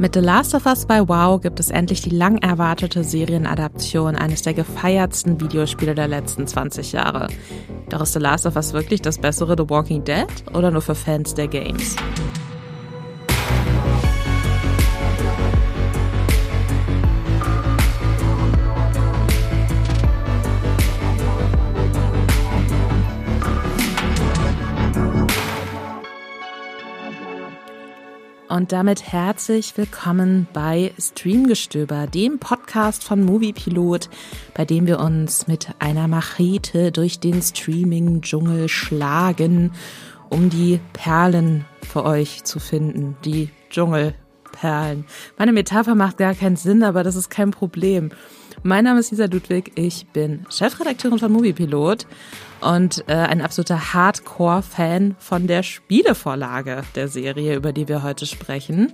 Mit The Last of Us bei Wow gibt es endlich die lang erwartete Serienadaption eines der gefeiertsten Videospiele der letzten 20 Jahre. Doch ist The Last of Us wirklich das bessere The Walking Dead oder nur für Fans der Games? Und damit herzlich willkommen bei Streamgestöber, dem Podcast von Moviepilot, bei dem wir uns mit einer Machete durch den Streaming-Dschungel schlagen, um die Perlen für euch zu finden. Die Dschungelperlen. Meine Metapher macht gar keinen Sinn, aber das ist kein Problem. Mein Name ist Lisa Ludwig, ich bin Chefredakteurin von Moviepilot und äh, ein absoluter Hardcore-Fan von der Spielevorlage der Serie, über die wir heute sprechen.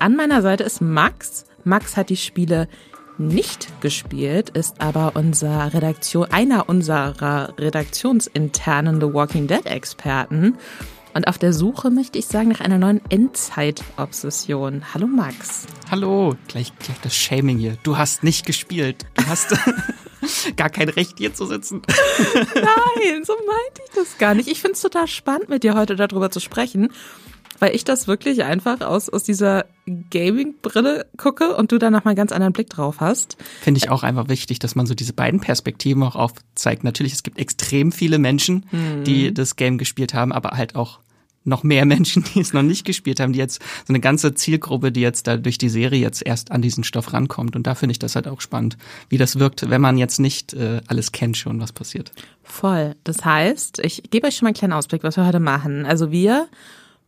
An meiner Seite ist Max. Max hat die Spiele nicht gespielt, ist aber unser Redaktion, einer unserer redaktionsinternen The Walking Dead Experten und auf der Suche, möchte ich sagen, nach einer neuen Endzeit-Obsession. Hallo Max. Hallo, gleich, gleich das Shaming hier. Du hast nicht gespielt. Du hast gar kein Recht hier zu sitzen. Nein, so meinte ich das gar nicht. Ich finde es total spannend, mit dir heute darüber zu sprechen, weil ich das wirklich einfach aus, aus dieser Gaming-Brille gucke und du da nochmal einen ganz anderen Blick drauf hast. Finde ich auch einfach wichtig, dass man so diese beiden Perspektiven auch aufzeigt. Natürlich, es gibt extrem viele Menschen, mhm. die das Game gespielt haben, aber halt auch noch mehr Menschen, die es noch nicht gespielt haben, die jetzt so eine ganze Zielgruppe, die jetzt da durch die Serie jetzt erst an diesen Stoff rankommt. Und da finde ich das halt auch spannend, wie das wirkt, wenn man jetzt nicht äh, alles kennt schon, was passiert. Voll. Das heißt, ich gebe euch schon mal einen kleinen Ausblick, was wir heute machen. Also wir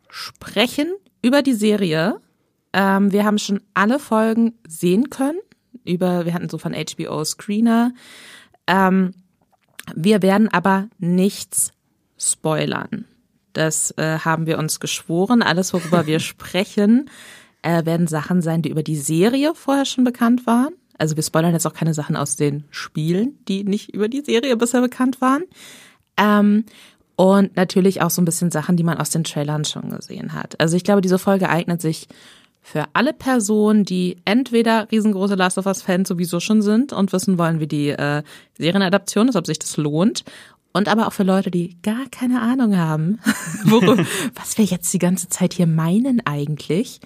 sprechen über die Serie. Ähm, wir haben schon alle Folgen sehen können. Über, wir hatten so von HBO Screener. Ähm, wir werden aber nichts spoilern. Das äh, haben wir uns geschworen. Alles, worüber wir sprechen, äh, werden Sachen sein, die über die Serie vorher schon bekannt waren. Also wir spoilern jetzt auch keine Sachen aus den Spielen, die nicht über die Serie bisher bekannt waren. Ähm, und natürlich auch so ein bisschen Sachen, die man aus den Trailern schon gesehen hat. Also ich glaube, diese Folge eignet sich für alle Personen, die entweder riesengroße Last of Us Fans sowieso schon sind und wissen wollen, wie die äh, Serienadaption ist, ob sich das lohnt, und aber auch für Leute, die gar keine Ahnung haben, worum, was wir jetzt die ganze Zeit hier meinen eigentlich.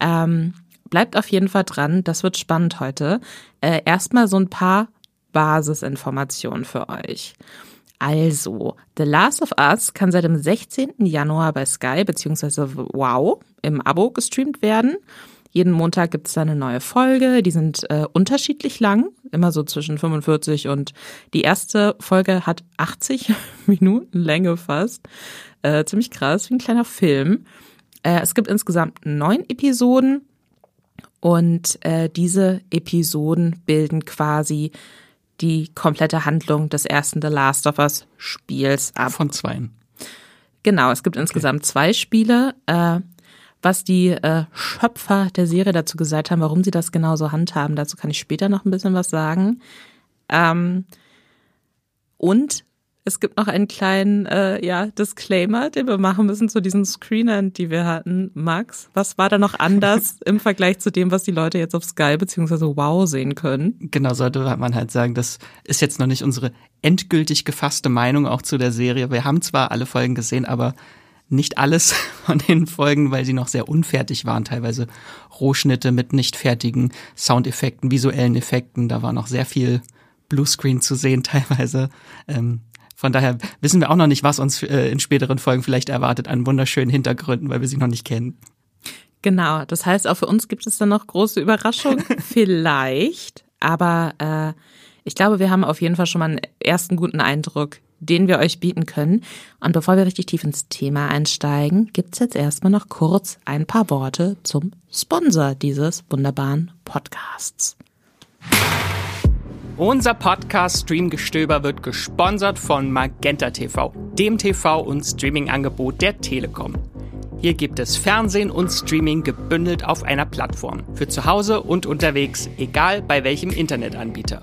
Ähm, bleibt auf jeden Fall dran, das wird spannend heute. Äh, erstmal so ein paar Basisinformationen für euch. Also, The Last of Us kann seit dem 16. Januar bei Sky bzw. Wow im Abo gestreamt werden. Jeden Montag gibt es da eine neue Folge. Die sind äh, unterschiedlich lang, immer so zwischen 45 und die erste Folge hat 80 Minuten Länge fast. Äh, ziemlich krass, wie ein kleiner Film. Äh, es gibt insgesamt neun Episoden und äh, diese Episoden bilden quasi die komplette Handlung des ersten The Last of Us Spiels ab. Von zweien. Genau, es gibt okay. insgesamt zwei Spiele. Äh, was die äh, Schöpfer der Serie dazu gesagt haben, warum sie das genau so handhaben. Dazu kann ich später noch ein bisschen was sagen. Ähm, und es gibt noch einen kleinen äh, ja, Disclaimer, den wir machen müssen zu diesen Screenern, die wir hatten. Max, was war da noch anders im Vergleich zu dem, was die Leute jetzt auf Sky bzw. Wow sehen können? Genau, sollte man halt sagen, das ist jetzt noch nicht unsere endgültig gefasste Meinung auch zu der Serie. Wir haben zwar alle Folgen gesehen, aber nicht alles von den Folgen, weil sie noch sehr unfertig waren, teilweise Rohschnitte mit nicht fertigen Soundeffekten, visuellen Effekten, da war noch sehr viel Bluescreen zu sehen teilweise. Ähm, von daher wissen wir auch noch nicht, was uns äh, in späteren Folgen vielleicht erwartet an wunderschönen Hintergründen, weil wir sie noch nicht kennen. Genau, das heißt, auch für uns gibt es dann noch große Überraschungen, vielleicht, aber äh, ich glaube, wir haben auf jeden Fall schon mal einen ersten guten Eindruck, den wir euch bieten können. Und bevor wir richtig tief ins Thema einsteigen, gibt's jetzt erstmal noch kurz ein paar Worte zum Sponsor dieses wunderbaren Podcasts. Unser Podcast Streamgestöber wird gesponsert von Magenta TV, dem TV- und Streaming-Angebot der Telekom. Hier gibt es Fernsehen und Streaming gebündelt auf einer Plattform. Für zu Hause und unterwegs, egal bei welchem Internetanbieter.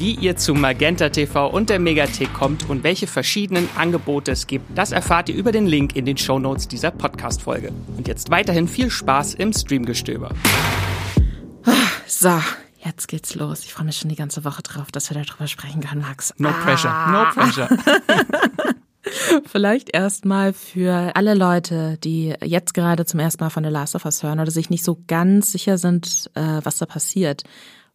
wie ihr zu Magenta TV und der Megathek kommt und welche verschiedenen Angebote es gibt, das erfahrt ihr über den Link in den Shownotes dieser Podcast-Folge. Und jetzt weiterhin viel Spaß im Streamgestöber. So, jetzt geht's los. Ich freue mich schon die ganze Woche drauf, dass wir darüber sprechen können, Max. No pressure, no Ah. pressure. Vielleicht erstmal für alle Leute, die jetzt gerade zum ersten Mal von The Last of Us hören oder sich nicht so ganz sicher sind, äh, was da passiert.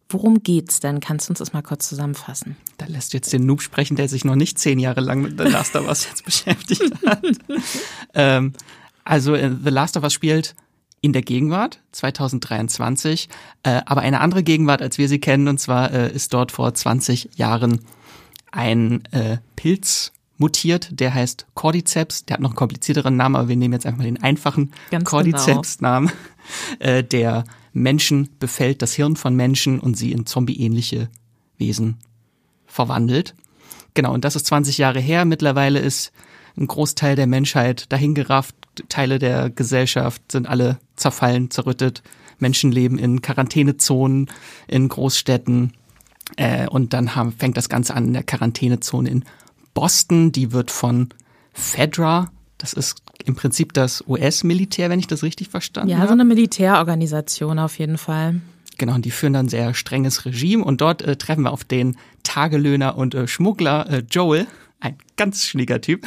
Worum geht's denn? Kannst du uns das mal kurz zusammenfassen? Da lässt du jetzt den Noob sprechen, der sich noch nicht zehn Jahre lang mit The Last of Us jetzt beschäftigt hat. ähm, also äh, The Last of Us spielt in der Gegenwart 2023, äh, aber eine andere Gegenwart, als wir sie kennen. Und zwar äh, ist dort vor 20 Jahren ein äh, Pilz mutiert, der heißt Cordyceps. Der hat noch einen komplizierteren Namen, aber wir nehmen jetzt einfach mal den einfachen Ganz Cordyceps-Namen, äh, der Menschen befällt, das Hirn von Menschen und sie in zombie-ähnliche Wesen verwandelt. Genau, und das ist 20 Jahre her. Mittlerweile ist ein Großteil der Menschheit dahingerafft. Teile der Gesellschaft sind alle zerfallen, zerrüttet. Menschen leben in Quarantänezonen, in Großstädten. Äh, und dann haben, fängt das Ganze an in der Quarantänezone in Boston. Die wird von Fedra, das ist im Prinzip das US-Militär, wenn ich das richtig verstanden Ja, habe. so eine Militärorganisation auf jeden Fall. Genau, und die führen dann sehr strenges Regime und dort äh, treffen wir auf den Tagelöhner und äh, Schmuggler äh, Joel, ein ganz schniger Typ.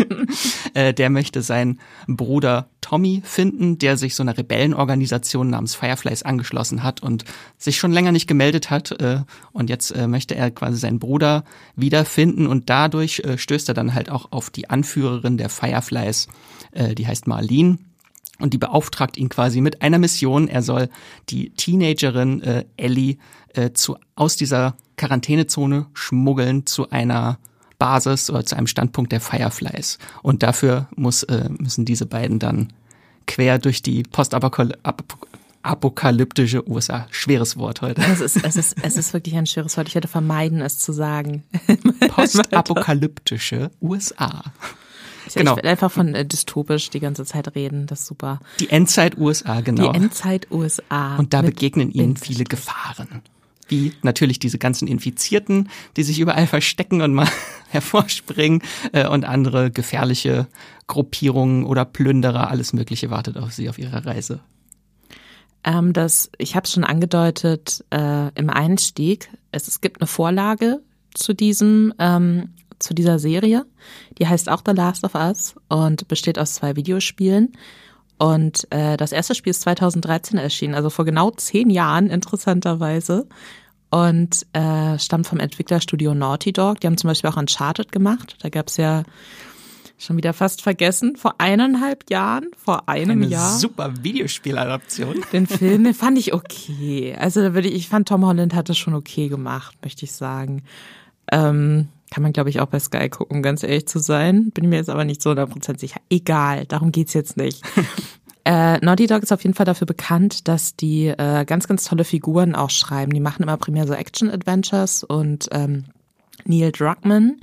äh, der möchte seinen Bruder Tommy finden, der sich so einer Rebellenorganisation namens Fireflies angeschlossen hat und sich schon länger nicht gemeldet hat. Äh, und jetzt äh, möchte er quasi seinen Bruder wiederfinden und dadurch stößt er dann halt auch auf die Anführerin der Fireflies, die heißt Marlene. Und die beauftragt ihn quasi mit einer Mission. Er soll die Teenagerin Ellie zu, aus dieser Quarantänezone schmuggeln zu einer Basis oder zu einem Standpunkt der Fireflies. Und dafür muss, äh, müssen diese beiden dann quer durch die postapokalyptische USA, schweres Wort heute, Es ist, es ist, es ist wirklich ein schweres Wort. Ich werde vermeiden, es zu sagen. postapokalyptische USA. Ich, Genau. ich werde einfach von äh, dystopisch die ganze Zeit reden. Das ist super. Die Endzeit USA, Die genau. Endzeit USA. Und da begegnen ihnen viele Gefahren. Wie natürlich diese ganzen Infizierten, die sich überall verstecken und mal hervorspringen äh, und andere gefährliche Gruppierungen oder Plünderer, alles Mögliche wartet auf sie auf ihrer Reise. Ähm, das, ich habe es schon angedeutet äh, im Einstieg. Es, es gibt eine Vorlage zu diesem, ähm, zu dieser Serie. Die heißt auch The Last of Us und besteht aus zwei Videospielen. Und äh, das erste Spiel ist 2013 erschienen, also vor genau zehn Jahren, interessanterweise. Und äh, stammt vom Entwicklerstudio Naughty Dog. Die haben zum Beispiel auch Uncharted gemacht. Da gab's ja schon wieder fast vergessen, vor eineinhalb Jahren, vor einem Eine Jahr. super Videospieladaption. Den Film, den fand ich okay. Also da würde ich, ich fand Tom Holland hat das schon okay gemacht, möchte ich sagen. Ähm, kann man, glaube ich, auch bei Sky gucken, ganz ehrlich zu sein. Bin mir jetzt aber nicht so 100% sicher. Egal, darum geht's jetzt nicht. Äh, Naughty Dog ist auf jeden Fall dafür bekannt, dass die äh, ganz, ganz tolle Figuren auch schreiben. Die machen immer primär so Action-Adventures und ähm, Neil Druckmann,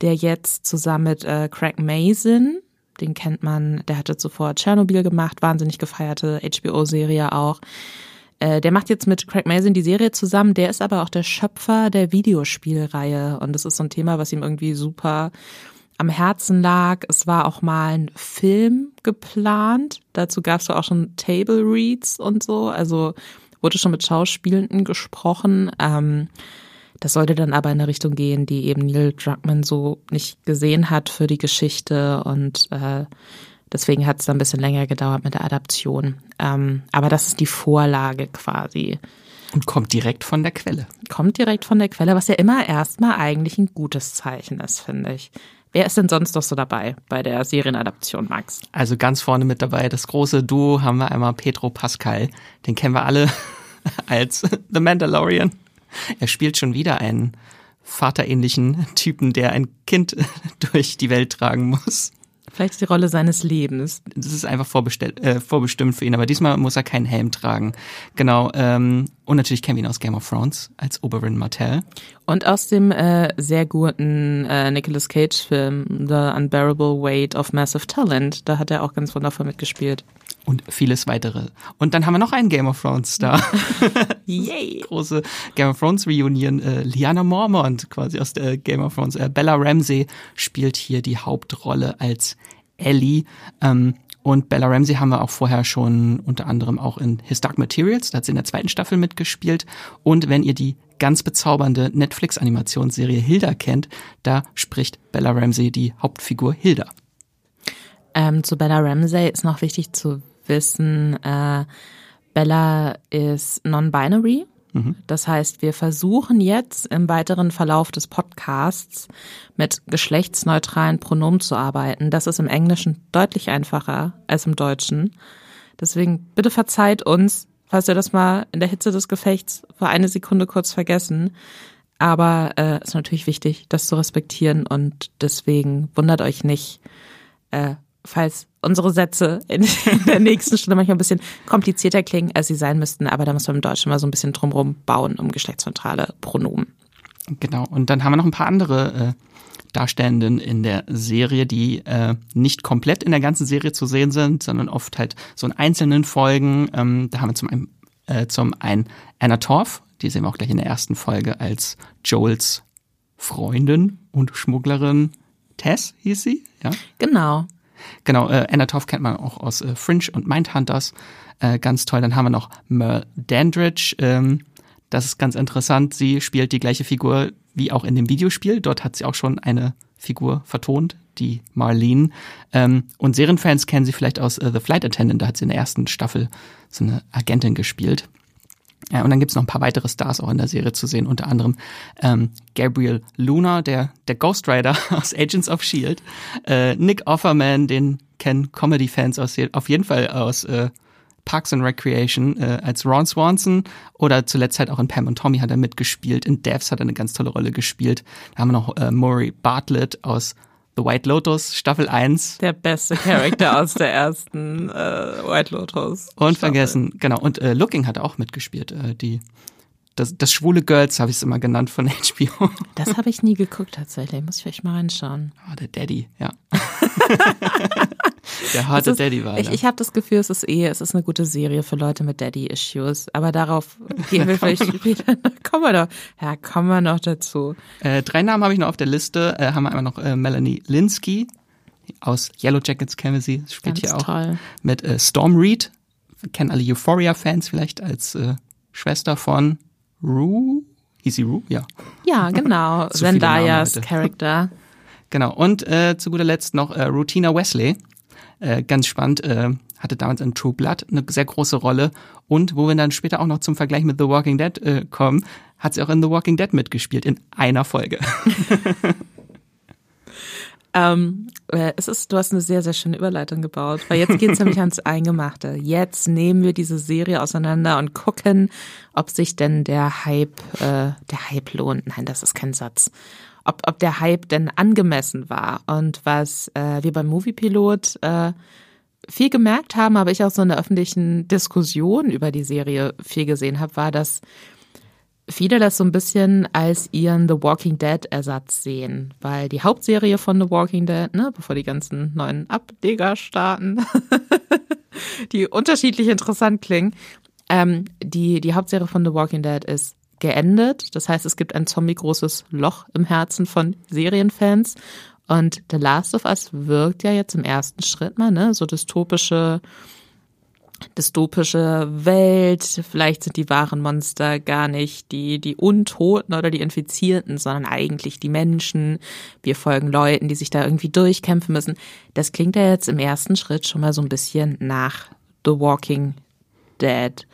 der jetzt zusammen mit äh, Craig Mazin, den kennt man, der hatte zuvor Tschernobyl gemacht, wahnsinnig gefeierte HBO-Serie auch. Äh, der macht jetzt mit Craig Mazin die Serie zusammen, der ist aber auch der Schöpfer der Videospielreihe und das ist so ein Thema, was ihm irgendwie super am Herzen lag. Es war auch mal ein Film geplant. Dazu gab es auch schon Table Reads und so. Also wurde schon mit Schauspielenden gesprochen. Ähm, das sollte dann aber in eine Richtung gehen, die eben Neil Druckmann so nicht gesehen hat für die Geschichte und äh, deswegen hat es dann ein bisschen länger gedauert mit der Adaption. Ähm, aber das ist die Vorlage quasi. Und kommt direkt von der Quelle. Kommt direkt von der Quelle, was ja immer erstmal eigentlich ein gutes Zeichen ist, finde ich. Wer ist denn sonst noch so dabei bei der Serienadaption, Max? Also ganz vorne mit dabei, das große Duo haben wir einmal Pedro Pascal. Den kennen wir alle als The Mandalorian. Er spielt schon wieder einen vaterähnlichen Typen, der ein Kind durch die Welt tragen muss. Vielleicht die Rolle seines Lebens. Das ist einfach äh, vorbestimmt für ihn, aber diesmal muss er keinen Helm tragen. Genau. Ähm, und natürlich kennen wir ihn aus Game of Thrones als Oberyn Martell. Und aus dem äh, sehr guten äh, Nicolas Cage-Film The Unbearable Weight of Massive Talent. Da hat er auch ganz wundervoll mitgespielt. Und vieles weitere. Und dann haben wir noch einen Game of Thrones Star. Yay! Große Game of Thrones Reunion. Äh, Liana Mormont, quasi aus der Game of Thrones. Äh, Bella Ramsey spielt hier die Hauptrolle als Ellie. Ähm, und Bella Ramsey haben wir auch vorher schon unter anderem auch in His Dark Materials, da hat sie in der zweiten Staffel mitgespielt. Und wenn ihr die ganz bezaubernde Netflix-Animationsserie Hilda kennt, da spricht Bella Ramsey die Hauptfigur Hilda. Ähm, zu Bella Ramsey ist noch wichtig zu wissen, äh, Bella ist non-binary. Mhm. Das heißt, wir versuchen jetzt im weiteren Verlauf des Podcasts mit geschlechtsneutralen Pronomen zu arbeiten. Das ist im Englischen deutlich einfacher als im Deutschen. Deswegen bitte verzeiht uns, falls wir das mal in der Hitze des Gefechts für eine Sekunde kurz vergessen. Aber es äh, ist natürlich wichtig, das zu respektieren und deswegen wundert euch nicht, äh, falls unsere Sätze in, der nächsten Stunde manchmal ein bisschen komplizierter klingen, als sie sein müssten. Aber da muss man im Deutschen mal so ein bisschen drumherum bauen um geschlechtsneutrale Pronomen. Genau. Und dann haben wir noch ein paar andere äh, Darstellenden in der Serie, die äh, nicht komplett in der ganzen Serie zu sehen sind, sondern oft halt so in einzelnen Folgen. Ähm, da haben wir zum einen, äh, zum einen Anna Torf, die sehen wir auch gleich in der ersten Folge als Joels Freundin und Schmugglerin. Tess hieß sie, ja? Genau. Genau, äh, Anna Toff kennt man auch aus äh, Fringe und Mindhunters. Äh, ganz toll. Dann haben wir noch Merle Dandridge. Ähm, das ist ganz interessant. Sie spielt die gleiche Figur wie auch in dem Videospiel. Dort hat sie auch schon eine Figur vertont, die Marlene. Ähm, und Serienfans kennen sie vielleicht aus äh, The Flight Attendant. Da hat sie in der ersten Staffel so eine Agentin gespielt. Ja, und dann gibt's noch ein paar weitere Stars auch in der Serie zu sehen, unter anderem ähm, Gabriel Luna, der, der Ghost Rider aus Agents of S.H.I.E.L.D., äh, Nick Offerman, den kennen Comedy-Fans aus, auf jeden Fall aus äh, Parks and Recreation äh, als Ron Swanson oder zuletzt halt auch in Pam und Tommy hat er mitgespielt, in Devs hat er eine ganz tolle Rolle gespielt. Da haben wir noch äh, Maury Bartlett aus The White Lotus, Staffel 1. Der beste Charakter aus der ersten äh, White Lotus. Und Staffel. vergessen, genau. Und äh, Looking hat auch mitgespielt. Äh, die das, das schwule Girls habe ich es immer genannt von HBO. Das habe ich nie geguckt tatsächlich. Muss ich vielleicht mal reinschauen. Oh, der Daddy, ja. der harte ist, Daddy war. Ich, ich habe das Gefühl, es ist eh, es ist eine gute Serie für Leute mit Daddy-Issues. Aber darauf gehen wir vielleicht später. Kommen wir doch, ja, kommen wir noch dazu. Äh, drei Namen habe ich noch auf der Liste. Äh, haben wir einmal noch äh, Melanie Linsky aus Yellow Jackets kennen wir sie, spielt Ganz hier auch toll. mit äh, Storm Reed. Kennen alle Euphoria-Fans vielleicht als äh, Schwester von Rue? Hieß sie Rue? Ja. Ja, genau. Zendayas Charakter. Genau. Und äh, zu guter Letzt noch äh, Rutina Wesley. Äh, ganz spannend. Äh, hatte damals in True Blood eine sehr große Rolle. Und wo wir dann später auch noch zum Vergleich mit The Walking Dead äh, kommen, hat sie auch in The Walking Dead mitgespielt, in einer Folge. Ähm, äh, es ist, du hast eine sehr, sehr schöne Überleitung gebaut, weil jetzt geht es nämlich ans Eingemachte. Jetzt nehmen wir diese Serie auseinander und gucken, ob sich denn der Hype, äh, der Hype lohnt. Nein, das ist kein Satz. Ob, ob der Hype denn angemessen war. Und was äh, wir beim Moviepilot äh, viel gemerkt haben, aber ich auch so in der öffentlichen Diskussion über die Serie viel gesehen habe, war, dass viele das so ein bisschen als ihren The Walking Dead Ersatz sehen, weil die Hauptserie von The Walking Dead, ne, bevor die ganzen neuen Ableger starten, die unterschiedlich interessant klingen, ähm, die, die Hauptserie von The Walking Dead ist geendet. Das heißt, es gibt ein zombie-großes Loch im Herzen von Serienfans. Und The Last of Us wirkt ja jetzt im ersten Schritt mal, ne, so dystopische dystopische Welt. Vielleicht sind die wahren Monster gar nicht die, die Untoten oder die Infizierten, sondern eigentlich die Menschen. Wir folgen Leuten, die sich da irgendwie durchkämpfen müssen. Das klingt ja jetzt im ersten Schritt schon mal so ein bisschen nach The Walking Dead.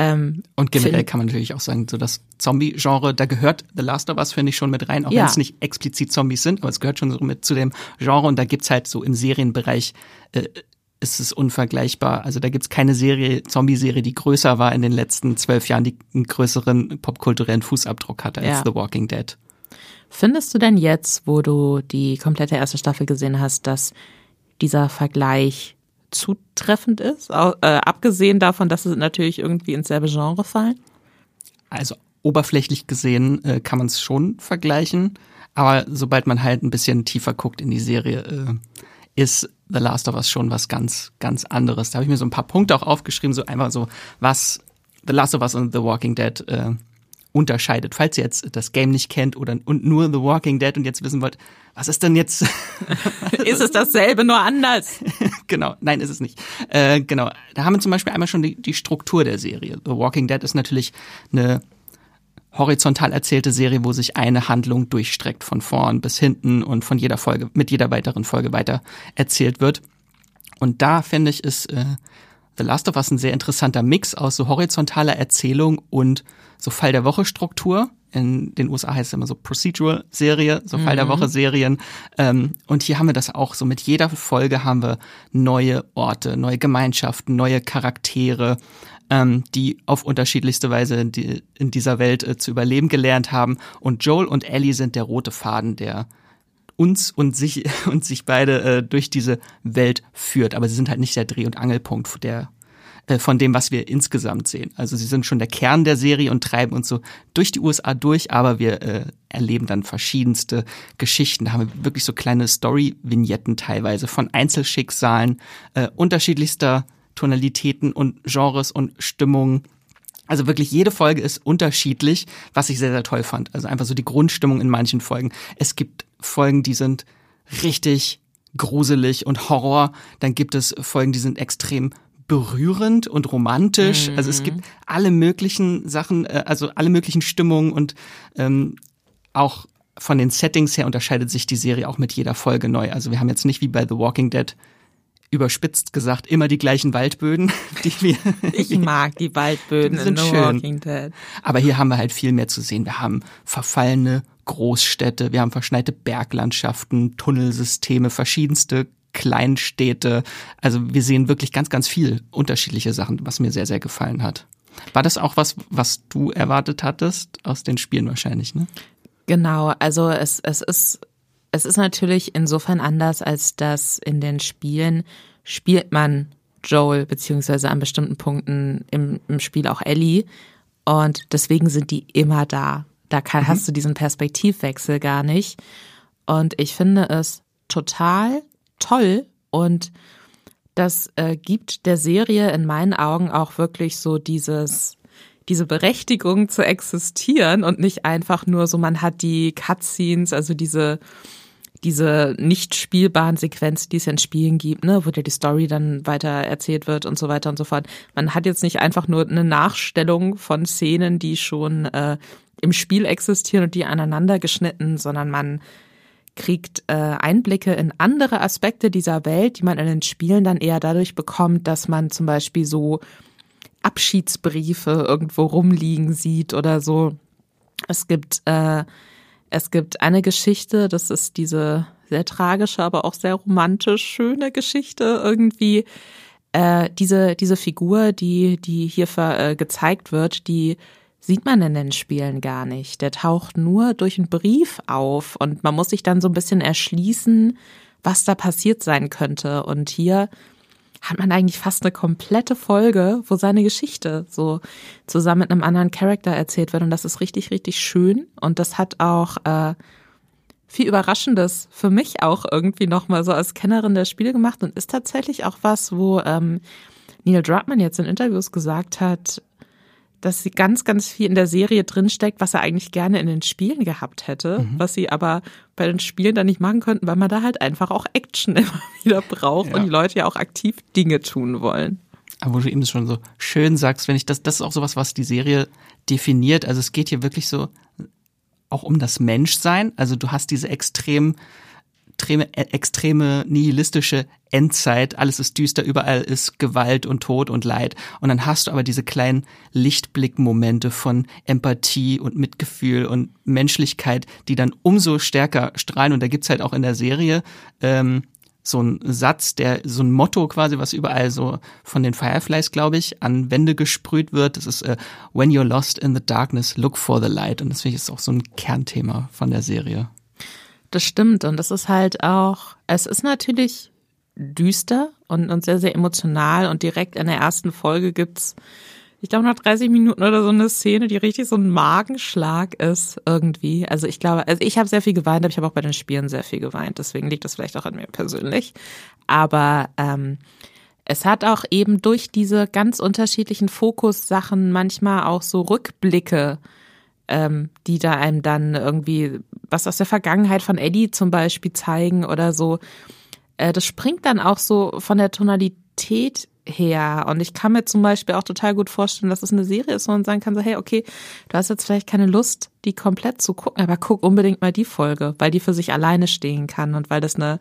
Ähm, und generell kann man natürlich auch sagen, so das Zombie-Genre, da gehört The Last of Us, finde ich, schon mit rein, auch ja. wenn es nicht explizit Zombies sind, aber es gehört schon so mit zu dem Genre und da gibt's halt so im Serienbereich äh, ist es unvergleichbar. Also da gibt's keine Serie, Zombie-Serie, die größer war in den letzten zwölf Jahren, die einen größeren popkulturellen Fußabdruck hatte als ja. The Walking Dead. Findest du denn jetzt, wo du die komplette erste Staffel gesehen hast, dass dieser Vergleich zutreffend ist, äh, abgesehen davon, dass sie natürlich irgendwie ins selbe Genre fallen? Also oberflächlich gesehen äh, kann man es schon vergleichen, aber sobald man halt ein bisschen tiefer guckt in die Serie, äh, ist The Last of Us schon was ganz, ganz anderes. Da habe ich mir so ein paar Punkte auch aufgeschrieben, so einmal so, was The Last of Us und The Walking Dead äh, unterscheidet. Falls ihr jetzt das Game nicht kennt oder und nur The Walking Dead und jetzt wissen wollt, was ist denn jetzt? ist es dasselbe, nur anders? genau, nein, ist es nicht. Äh, genau, da haben wir zum Beispiel einmal schon die, die Struktur der Serie. The Walking Dead ist natürlich eine horizontal erzählte Serie, wo sich eine Handlung durchstreckt von vorn bis hinten und von jeder Folge, mit jeder weiteren Folge weiter erzählt wird. Und da finde ich, ist äh, The Last of Us ein sehr interessanter Mix aus so horizontaler Erzählung und so Fall der Woche Struktur. In den USA heißt es immer so Procedural Serie, so Fall mhm. der Woche Serien. Ähm, und hier haben wir das auch so. Mit jeder Folge haben wir neue Orte, neue Gemeinschaften, neue Charaktere, ähm, die auf unterschiedlichste Weise in, die, in dieser Welt äh, zu überleben gelernt haben. Und Joel und Ellie sind der rote Faden, der uns und sich und sich beide äh, durch diese Welt führt. Aber sie sind halt nicht der Dreh- und Angelpunkt der von dem, was wir insgesamt sehen. Also sie sind schon der Kern der Serie und treiben uns so durch die USA durch, aber wir äh, erleben dann verschiedenste Geschichten. Da haben wir wirklich so kleine Story-Vignetten teilweise von Einzelschicksalen, äh, unterschiedlichster Tonalitäten und Genres und Stimmungen. Also wirklich jede Folge ist unterschiedlich, was ich sehr, sehr toll fand. Also einfach so die Grundstimmung in manchen Folgen. Es gibt Folgen, die sind richtig gruselig und Horror. Dann gibt es Folgen, die sind extrem berührend und romantisch. Mhm. Also es gibt alle möglichen Sachen, äh, also alle möglichen Stimmungen und ähm, auch von den Settings her unterscheidet sich die Serie auch mit jeder Folge neu. Also wir haben jetzt nicht wie bei The Walking Dead überspitzt gesagt, immer die gleichen Waldböden, die wir. Ich mag die Waldböden die sind in The schön. Walking Dead. Aber hier haben wir halt viel mehr zu sehen. Wir haben verfallene Großstädte, wir haben verschneite Berglandschaften, Tunnelsysteme, verschiedenste Kleinstädte. Also wir sehen wirklich ganz, ganz viel unterschiedliche Sachen, was mir sehr, sehr gefallen hat. War das auch was, was du erwartet hattest aus den Spielen wahrscheinlich, ne? Genau, also es, es ist es ist natürlich insofern anders, als dass in den Spielen spielt man Joel beziehungsweise an bestimmten Punkten im, im Spiel auch Ellie und deswegen sind die immer da. Da kann, mhm. hast du diesen Perspektivwechsel gar nicht. Und ich finde es total toll und das äh, gibt der Serie in meinen Augen auch wirklich so dieses diese Berechtigung zu existieren und nicht einfach nur so, man hat die Cutscenes, also diese diese nicht spielbaren Sequenzen, die es in Spielen gibt, ne, wo dir die Story dann weiter erzählt wird und so weiter und so fort. Man hat jetzt nicht einfach nur eine Nachstellung von Szenen, die schon äh, im Spiel existieren und die aneinander geschnitten, sondern man kriegt äh, Einblicke in andere Aspekte dieser Welt, die man in den Spielen dann eher dadurch bekommt, dass man zum Beispiel so Abschiedsbriefe irgendwo rumliegen sieht oder so. Es gibt, äh, es gibt eine Geschichte, das ist diese sehr tragische, aber auch sehr romantisch schöne Geschichte irgendwie. Äh, diese, diese Figur, die, die hier ver, äh, gezeigt wird, die sieht man in den Spielen gar nicht. Der taucht nur durch einen Brief auf und man muss sich dann so ein bisschen erschließen, was da passiert sein könnte. Und hier hat man eigentlich fast eine komplette Folge, wo seine Geschichte so zusammen mit einem anderen Charakter erzählt wird. Und das ist richtig, richtig schön. Und das hat auch äh, viel Überraschendes für mich auch irgendwie nochmal so als Kennerin der Spiele gemacht und ist tatsächlich auch was, wo ähm, Neil Druckmann jetzt in Interviews gesagt hat, dass sie ganz, ganz viel in der Serie drinsteckt, was er eigentlich gerne in den Spielen gehabt hätte, mhm. was sie aber bei den Spielen dann nicht machen könnten, weil man da halt einfach auch Action immer wieder braucht ja. und die Leute ja auch aktiv Dinge tun wollen. Aber wo du eben schon so schön sagst, wenn ich das, das ist auch sowas, was die Serie definiert. Also es geht hier wirklich so auch um das Menschsein. Also du hast diese extrem extreme, extreme nihilistische Endzeit, alles ist düster, überall ist Gewalt und Tod und Leid. Und dann hast du aber diese kleinen Lichtblickmomente von Empathie und Mitgefühl und Menschlichkeit, die dann umso stärker strahlen. Und da gibt's halt auch in der Serie ähm, so ein Satz, der so ein Motto quasi, was überall so von den Fireflies, glaube ich, an Wände gesprüht wird. Das ist äh, When you're lost in the darkness, look for the light. Und das finde ich ist auch so ein Kernthema von der Serie. Das stimmt. Und das ist halt auch, es ist natürlich düster und, und sehr, sehr emotional. Und direkt in der ersten Folge gibt's ich glaube, nach 30 Minuten oder so eine Szene, die richtig so ein Magenschlag ist irgendwie. Also ich glaube, also ich habe sehr viel geweint, aber ich habe auch bei den Spielen sehr viel geweint. Deswegen liegt das vielleicht auch an mir persönlich. Aber ähm, es hat auch eben durch diese ganz unterschiedlichen Fokussachen manchmal auch so Rückblicke, ähm, die da einem dann irgendwie was aus der Vergangenheit von Eddie zum Beispiel zeigen oder so. Äh, das springt dann auch so von der Tonalität her. Und ich kann mir zum Beispiel auch total gut vorstellen, dass es eine Serie ist, wo man sagen kann, so, hey, okay, du hast jetzt vielleicht keine Lust, die komplett zu gucken, aber guck unbedingt mal die Folge, weil die für sich alleine stehen kann und weil das eine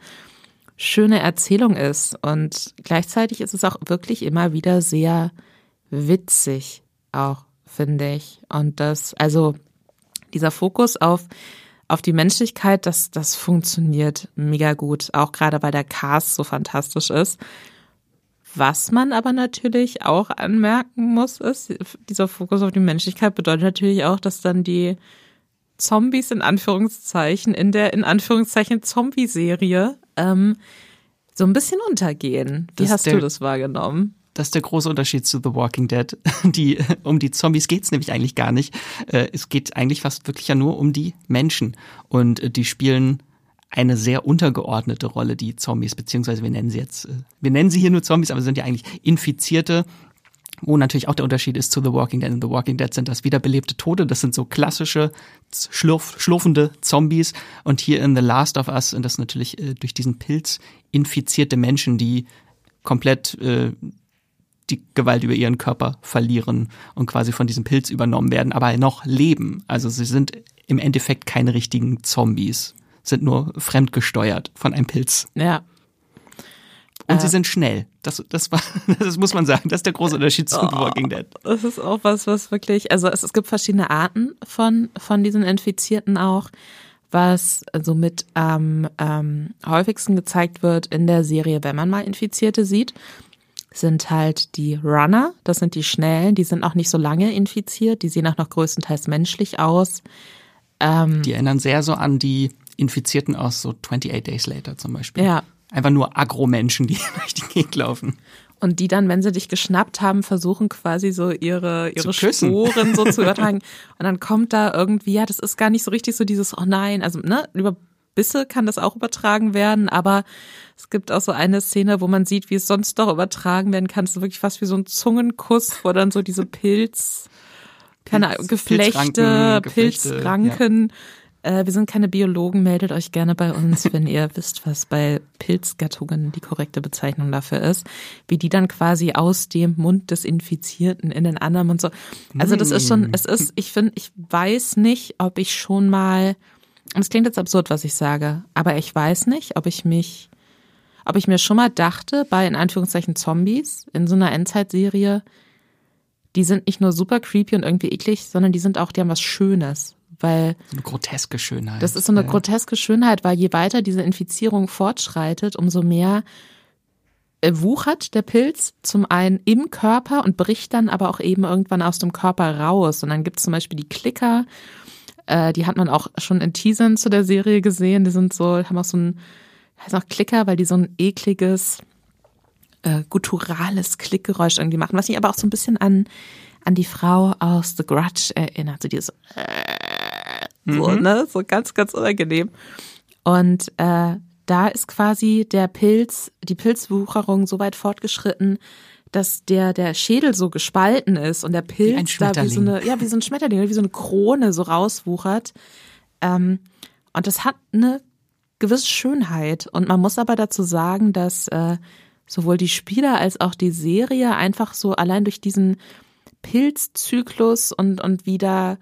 schöne Erzählung ist. Und gleichzeitig ist es auch wirklich immer wieder sehr witzig, auch, finde ich. Und das, also, dieser Fokus auf auf die Menschlichkeit, das, das funktioniert mega gut, auch gerade weil der Cast so fantastisch ist. Was man aber natürlich auch anmerken muss, ist, dieser Fokus auf die Menschlichkeit bedeutet natürlich auch, dass dann die Zombies in Anführungszeichen in der in Anführungszeichen Zombie-Serie ähm, so ein bisschen untergehen. Wie das hast der, du das wahrgenommen? Das ist der große Unterschied zu The Walking Dead. Die, um die Zombies geht's nämlich eigentlich gar nicht. Äh, es geht eigentlich fast wirklich ja nur um die Menschen. Und äh, die spielen eine sehr untergeordnete Rolle, die Zombies, beziehungsweise wir nennen sie jetzt, äh, wir nennen sie hier nur Zombies, aber sind ja eigentlich Infizierte, wo natürlich auch der Unterschied ist zu The Walking Dead. In The Walking Dead sind das wiederbelebte Tote, das sind so klassische, schlurf, schlurfende Zombies. Und hier in The Last of Us sind das natürlich äh, durch diesen Pilz infizierte Menschen, die komplett äh, die Gewalt über ihren Körper verlieren und quasi von diesem Pilz übernommen werden, aber noch leben. Also sie sind im Endeffekt keine richtigen Zombies sind nur fremdgesteuert von einem Pilz. Ja. Und äh, sie sind schnell. Das, das, war, das muss man sagen. Das ist der große Unterschied zu oh, The Walking Dead. Das ist auch was, was wirklich, also es, es gibt verschiedene Arten von, von diesen Infizierten auch. Was so mit am ähm, häufigsten gezeigt wird in der Serie, wenn man mal Infizierte sieht, sind halt die Runner. Das sind die Schnellen. Die sind auch nicht so lange infiziert. Die sehen auch noch größtenteils menschlich aus. Ähm, die erinnern sehr so an die Infizierten aus so 28 Days Later zum Beispiel. Ja. Einfach nur Agro-Menschen, die durch die Gegend laufen. Und die dann, wenn sie dich geschnappt haben, versuchen quasi so ihre, ihre Sporen so zu übertragen. Und dann kommt da irgendwie, ja, das ist gar nicht so richtig so dieses, oh nein, also, ne, über Bisse kann das auch übertragen werden, aber es gibt auch so eine Szene, wo man sieht, wie es sonst doch übertragen werden kann. Es ist wirklich fast wie so ein Zungenkuss, wo dann so diese Pilz, keine Ahnung, Geflechte, Pilzranken, Pilzranken, ja. Äh, wir sind keine Biologen, meldet euch gerne bei uns, wenn ihr wisst, was bei Pilzgattungen die korrekte Bezeichnung dafür ist. Wie die dann quasi aus dem Mund des Infizierten in den anderen und so. Also das ist schon, es ist, ich finde, ich weiß nicht, ob ich schon mal, und es klingt jetzt absurd, was ich sage, aber ich weiß nicht, ob ich mich, ob ich mir schon mal dachte, bei in Anführungszeichen Zombies in so einer Endzeitserie, die sind nicht nur super creepy und irgendwie eklig, sondern die sind auch, die haben was Schönes weil so eine groteske Schönheit. Das ist so eine ja. groteske Schönheit, weil je weiter diese Infizierung fortschreitet, umso mehr äh, wuchert der Pilz zum einen im Körper und bricht dann aber auch eben irgendwann aus dem Körper raus. Und dann gibt es zum Beispiel die Klicker, äh, die hat man auch schon in Teasern zu der Serie gesehen. Die sind so, haben auch so ein, heißt auch Klicker, weil die so ein ekliges, äh, gutturales Klickgeräusch irgendwie machen, was mich aber auch so ein bisschen an an die Frau aus The Grudge erinnert, so dieses so, mhm. ne? So ganz, ganz unangenehm. Und äh, da ist quasi der Pilz, die Pilzwucherung so weit fortgeschritten, dass der, der Schädel so gespalten ist und der Pilz wie da wie so eine, ja, wie so ein Schmetterling, wie so eine Krone so rauswuchert. Ähm, und das hat eine gewisse Schönheit. Und man muss aber dazu sagen, dass äh, sowohl die Spieler als auch die Serie einfach so allein durch diesen Pilzzyklus und, und wieder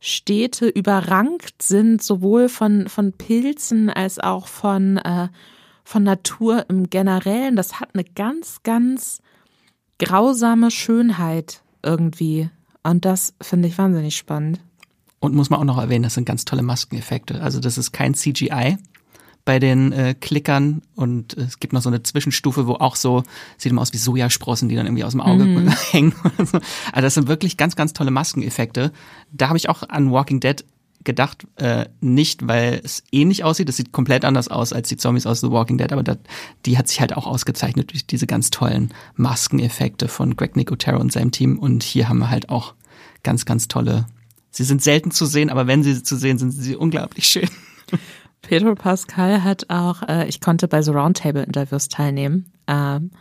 Städte überrankt sind, sowohl von, von Pilzen als auch von, äh, von Natur im Generellen. Das hat eine ganz, ganz grausame Schönheit irgendwie. Und das finde ich wahnsinnig spannend. Und muss man auch noch erwähnen, das sind ganz tolle Maskeneffekte. Also das ist kein CGI, bei den äh, Klickern und es gibt noch so eine Zwischenstufe, wo auch so, sieht immer aus wie Sojasprossen, die dann irgendwie aus dem Auge mhm. hängen. Also das sind wirklich ganz, ganz tolle Maskeneffekte. Da habe ich auch an Walking Dead gedacht, äh, nicht, weil es ähnlich aussieht, es sieht komplett anders aus als die Zombies aus The Walking Dead, aber dat, die hat sich halt auch ausgezeichnet durch diese ganz tollen Maskeneffekte von Greg Nicotero und seinem Team und hier haben wir halt auch ganz, ganz tolle, sie sind selten zu sehen, aber wenn sie zu sehen sind, sind sie unglaublich schön. Pedro Pascal hat auch, äh, ich konnte bei so Roundtable-Interviews teilnehmen ähm,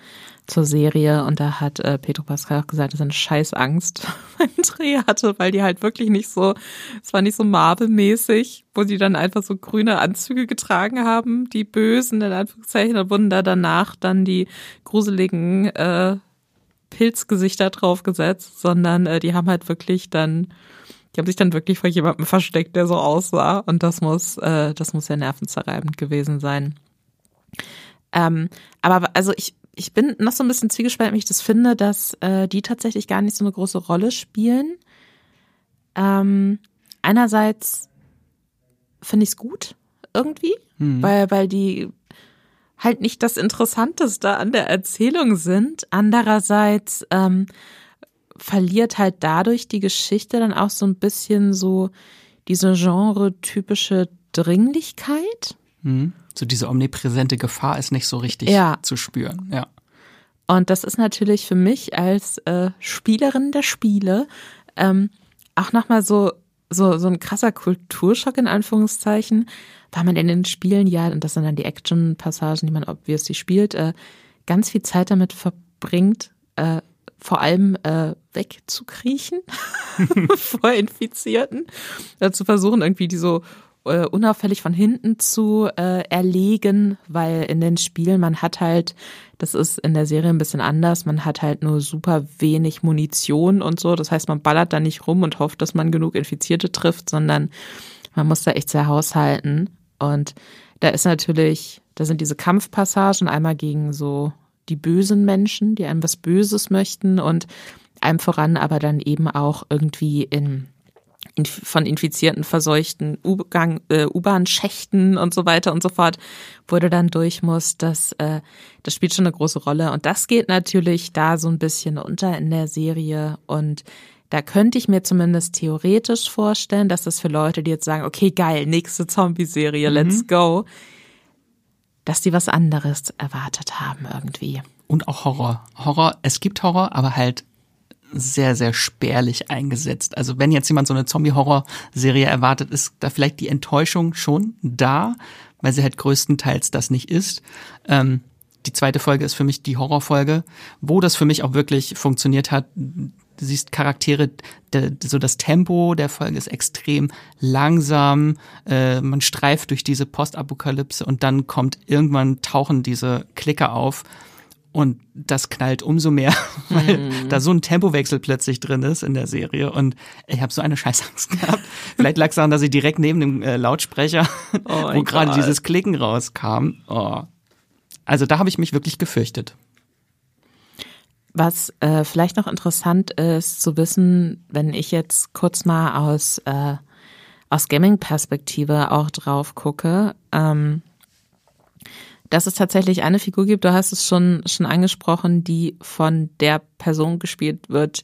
zur Serie. Und da hat äh, Pedro Pascal auch gesagt, dass er eine scheiß Angst beim Dreh hatte, weil die halt wirklich nicht so, es war nicht so Marvel-mäßig, wo die dann einfach so grüne Anzüge getragen haben, die Bösen in Anführungszeichen, da wurden da danach dann die gruseligen äh, Pilzgesichter draufgesetzt, sondern äh, die haben halt wirklich dann die haben sich dann wirklich vor jemandem versteckt, der so aussah. Und das muss, äh, das muss ja nervenzerreibend gewesen sein. Ähm, aber also ich, ich bin noch so ein bisschen zwiegespalten, wenn ich das finde, dass äh, die tatsächlich gar nicht so eine große Rolle spielen. Ähm, einerseits finde ich es gut irgendwie, mhm. weil, weil die halt nicht das Interessanteste an der Erzählung sind. Andererseits ähm, verliert halt dadurch die Geschichte dann auch so ein bisschen so diese genre-typische Dringlichkeit. Mhm. So diese omnipräsente Gefahr ist nicht so richtig ja. zu spüren, ja. Und das ist natürlich für mich als äh, Spielerin der Spiele ähm, auch nochmal so, so, so ein krasser Kulturschock in Anführungszeichen, weil man in den Spielen ja, und das sind dann die Action-Passagen, die man obviously spielt, äh, ganz viel Zeit damit verbringt, äh, vor allem äh, wegzukriechen vor Infizierten, äh, zu versuchen, irgendwie die so äh, unauffällig von hinten zu äh, erlegen, weil in den Spielen man hat halt, das ist in der Serie ein bisschen anders, man hat halt nur super wenig Munition und so. Das heißt, man ballert da nicht rum und hofft, dass man genug Infizierte trifft, sondern man muss da echt sehr haushalten. Und da ist natürlich, da sind diese Kampfpassagen einmal gegen so die bösen Menschen, die einem was Böses möchten und einem voran aber dann eben auch irgendwie in, von Infizierten verseuchten äh, U-Bahn-Schächten und so weiter und so fort, wo du dann durch musst. Das, äh, das spielt schon eine große Rolle. Und das geht natürlich da so ein bisschen unter in der Serie. Und da könnte ich mir zumindest theoretisch vorstellen, dass das für Leute, die jetzt sagen, okay, geil, nächste Zombie-Serie, mhm. let's go, dass die was anderes erwartet haben irgendwie. Und auch Horror. Horror, es gibt Horror, aber halt sehr, sehr spärlich eingesetzt. Also wenn jetzt jemand so eine Zombie-Horror-Serie erwartet, ist da vielleicht die Enttäuschung schon da, weil sie halt größtenteils das nicht ist. Ähm, die zweite Folge ist für mich die Horrorfolge, wo das für mich auch wirklich funktioniert hat. Du siehst Charaktere, der, so das Tempo der Folge ist extrem langsam. Äh, man streift durch diese Postapokalypse und dann kommt irgendwann tauchen diese Klicker auf. Und das knallt umso mehr, weil mm. da so ein Tempowechsel plötzlich drin ist in der Serie. Und ich habe so eine Scheißangst gehabt. Vielleicht lag es daran, dass ich direkt neben dem äh, Lautsprecher, oh wo gerade dieses Klicken rauskam. Oh. Also da habe ich mich wirklich gefürchtet. Was äh, vielleicht noch interessant ist zu wissen, wenn ich jetzt kurz mal aus, äh, aus Gaming-Perspektive auch drauf gucke, ähm, dass es tatsächlich eine Figur gibt, du hast es schon, schon angesprochen, die von der Person gespielt wird,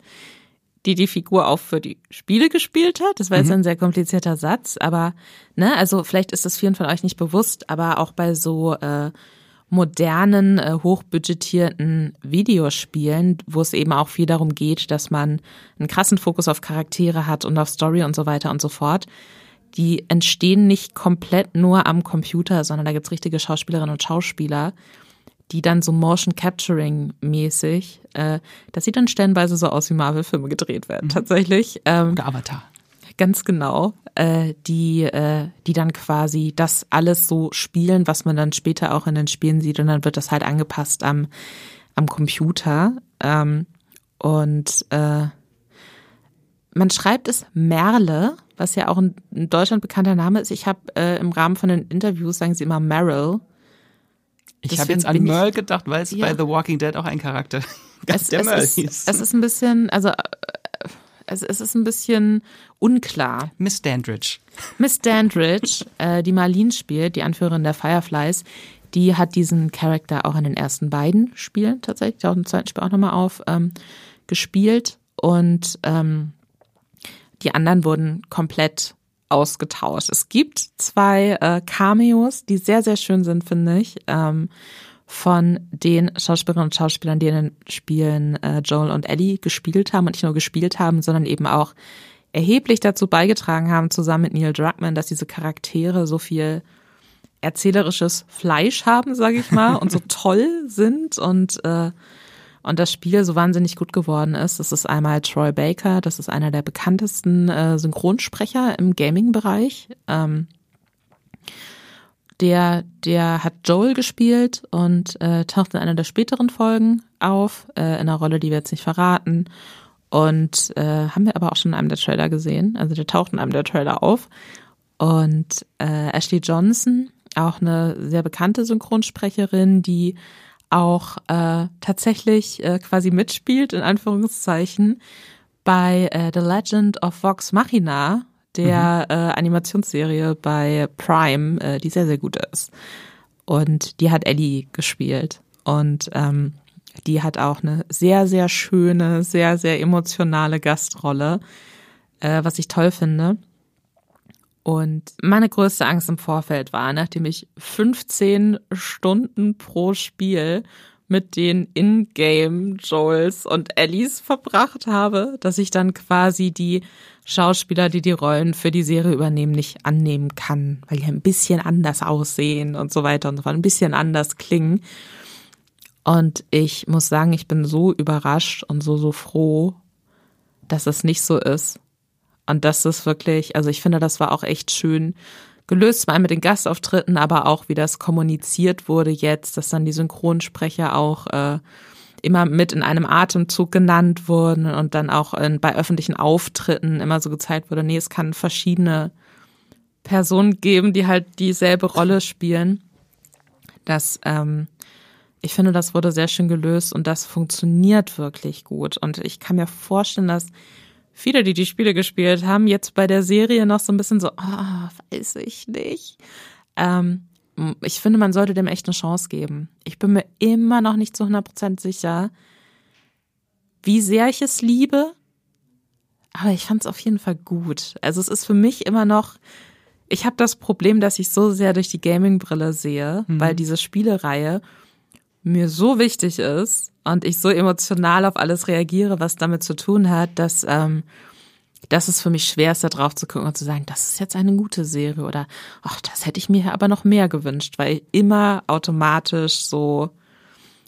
die die Figur auch für die Spiele gespielt hat. Das war jetzt mhm. ein sehr komplizierter Satz, aber ne, also vielleicht ist das vielen von euch nicht bewusst, aber auch bei so äh, modernen, äh, hochbudgetierten Videospielen, wo es eben auch viel darum geht, dass man einen krassen Fokus auf Charaktere hat und auf Story und so weiter und so fort. Die entstehen nicht komplett nur am Computer, sondern da gibt's richtige Schauspielerinnen und Schauspieler, die dann so Motion Capturing mäßig, äh, das sieht dann stellenweise so aus, wie Marvel-Filme gedreht werden, mhm. tatsächlich. Ähm, Oder Avatar. Ganz genau äh, die, äh, die dann quasi das alles so spielen, was man dann später auch in den Spielen sieht und dann wird das halt angepasst am, am Computer. Ähm, und äh, man schreibt es Merle, was ja auch ein in Deutschland bekannter Name ist. Ich habe äh, im Rahmen von den Interviews sagen sie immer Meryl. Ich habe jetzt an Merle gedacht, weil es ja. bei The Walking Dead auch ein Charakter es, der es Merle ist, hieß. Es ist ein bisschen, also also es ist ein bisschen unklar. Miss Dandridge. Miss Dandridge, äh, die Marlene spielt, die Anführerin der Fireflies, die hat diesen Charakter auch in den ersten beiden Spielen tatsächlich, auch im zweiten Spiel auch nochmal auf, ähm, gespielt. Und ähm, die anderen wurden komplett ausgetauscht. Es gibt zwei äh, Cameos, die sehr, sehr schön sind, finde ich, ähm, von den Schauspielerinnen und Schauspielern, die in den Spielen äh, Joel und Ellie gespielt haben und nicht nur gespielt haben, sondern eben auch erheblich dazu beigetragen haben, zusammen mit Neil Druckmann, dass diese Charaktere so viel erzählerisches Fleisch haben, sage ich mal, und so toll sind und äh, und das Spiel so wahnsinnig gut geworden ist. Das ist einmal Troy Baker, das ist einer der bekanntesten äh, Synchronsprecher im Gaming-Bereich. Ähm, der, der hat Joel gespielt und äh, taucht in einer der späteren Folgen auf, äh, in einer Rolle, die wir jetzt nicht verraten. Und äh, haben wir aber auch schon in einem der Trailer gesehen. Also der taucht in einem der Trailer auf. Und äh, Ashley Johnson, auch eine sehr bekannte Synchronsprecherin, die auch äh, tatsächlich äh, quasi mitspielt, in Anführungszeichen, bei äh, The Legend of Vox Machina, der mhm. äh, Animationsserie bei Prime, äh, die sehr, sehr gut ist. Und die hat Ellie gespielt. Und ähm, die hat auch eine sehr, sehr schöne, sehr, sehr emotionale Gastrolle, äh, was ich toll finde. Und meine größte Angst im Vorfeld war, nachdem ich 15 Stunden pro Spiel mit den Ingame Joels und Ellies verbracht habe, dass ich dann quasi die Schauspieler, die die Rollen für die Serie übernehmen, nicht annehmen kann, weil die ein bisschen anders aussehen und so weiter und so ein bisschen anders klingen. Und ich muss sagen, ich bin so überrascht und so, so froh, dass es nicht so ist. Und das ist wirklich, also ich finde, das war auch echt schön gelöst, zwar mit den Gastauftritten, aber auch wie das kommuniziert wurde jetzt, dass dann die Synchronsprecher auch äh, immer mit in einem Atemzug genannt wurden und dann auch in, bei öffentlichen Auftritten immer so gezeigt wurde, nee, es kann verschiedene Personen geben, die halt dieselbe Rolle spielen. Das, ähm, ich finde, das wurde sehr schön gelöst und das funktioniert wirklich gut. Und ich kann mir vorstellen, dass viele, die die Spiele gespielt haben, jetzt bei der Serie noch so ein bisschen so, ah, oh, weiß ich nicht. Ähm, ich finde, man sollte dem echt eine Chance geben. Ich bin mir immer noch nicht zu 100% sicher, wie sehr ich es liebe, aber ich fand es auf jeden Fall gut. Also es ist für mich immer noch, ich habe das Problem, dass ich so sehr durch die Gaming-Brille sehe, mhm. weil diese Spielereihe mir so wichtig ist und ich so emotional auf alles reagiere, was damit zu tun hat, dass, ähm, dass es für mich schwer ist, da drauf zu gucken und zu sagen, das ist jetzt eine gute Serie oder ach, das hätte ich mir aber noch mehr gewünscht, weil ich immer automatisch so,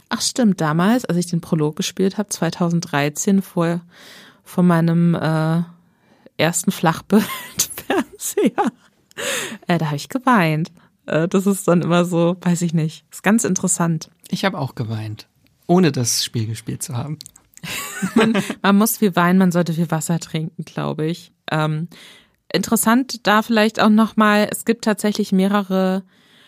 ach stimmt, damals, als ich den Prolog gespielt habe, 2013, vor, vor meinem äh, ersten Flachbildfernseher, äh, da habe ich geweint. Äh, das ist dann immer so, weiß ich nicht, ist ganz interessant. Ich habe auch geweint, ohne das Spiel gespielt zu haben. man, man, muss viel weinen, man sollte viel Wasser trinken, glaube ich. Ähm, interessant da vielleicht auch nochmal, es gibt tatsächlich mehrere,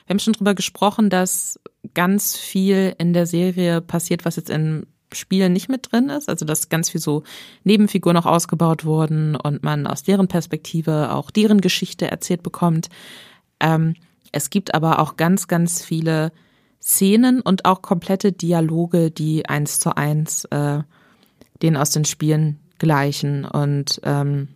wir haben schon drüber gesprochen, dass ganz viel in der Serie passiert, was jetzt in Spielen nicht mit drin ist, also dass ganz viel so Nebenfiguren noch ausgebaut wurden und man aus deren Perspektive auch deren Geschichte erzählt bekommt. Ähm, es gibt aber auch ganz, ganz viele Szenen und auch komplette Dialoge, die eins zu eins äh, den aus den Spielen gleichen. Und ähm,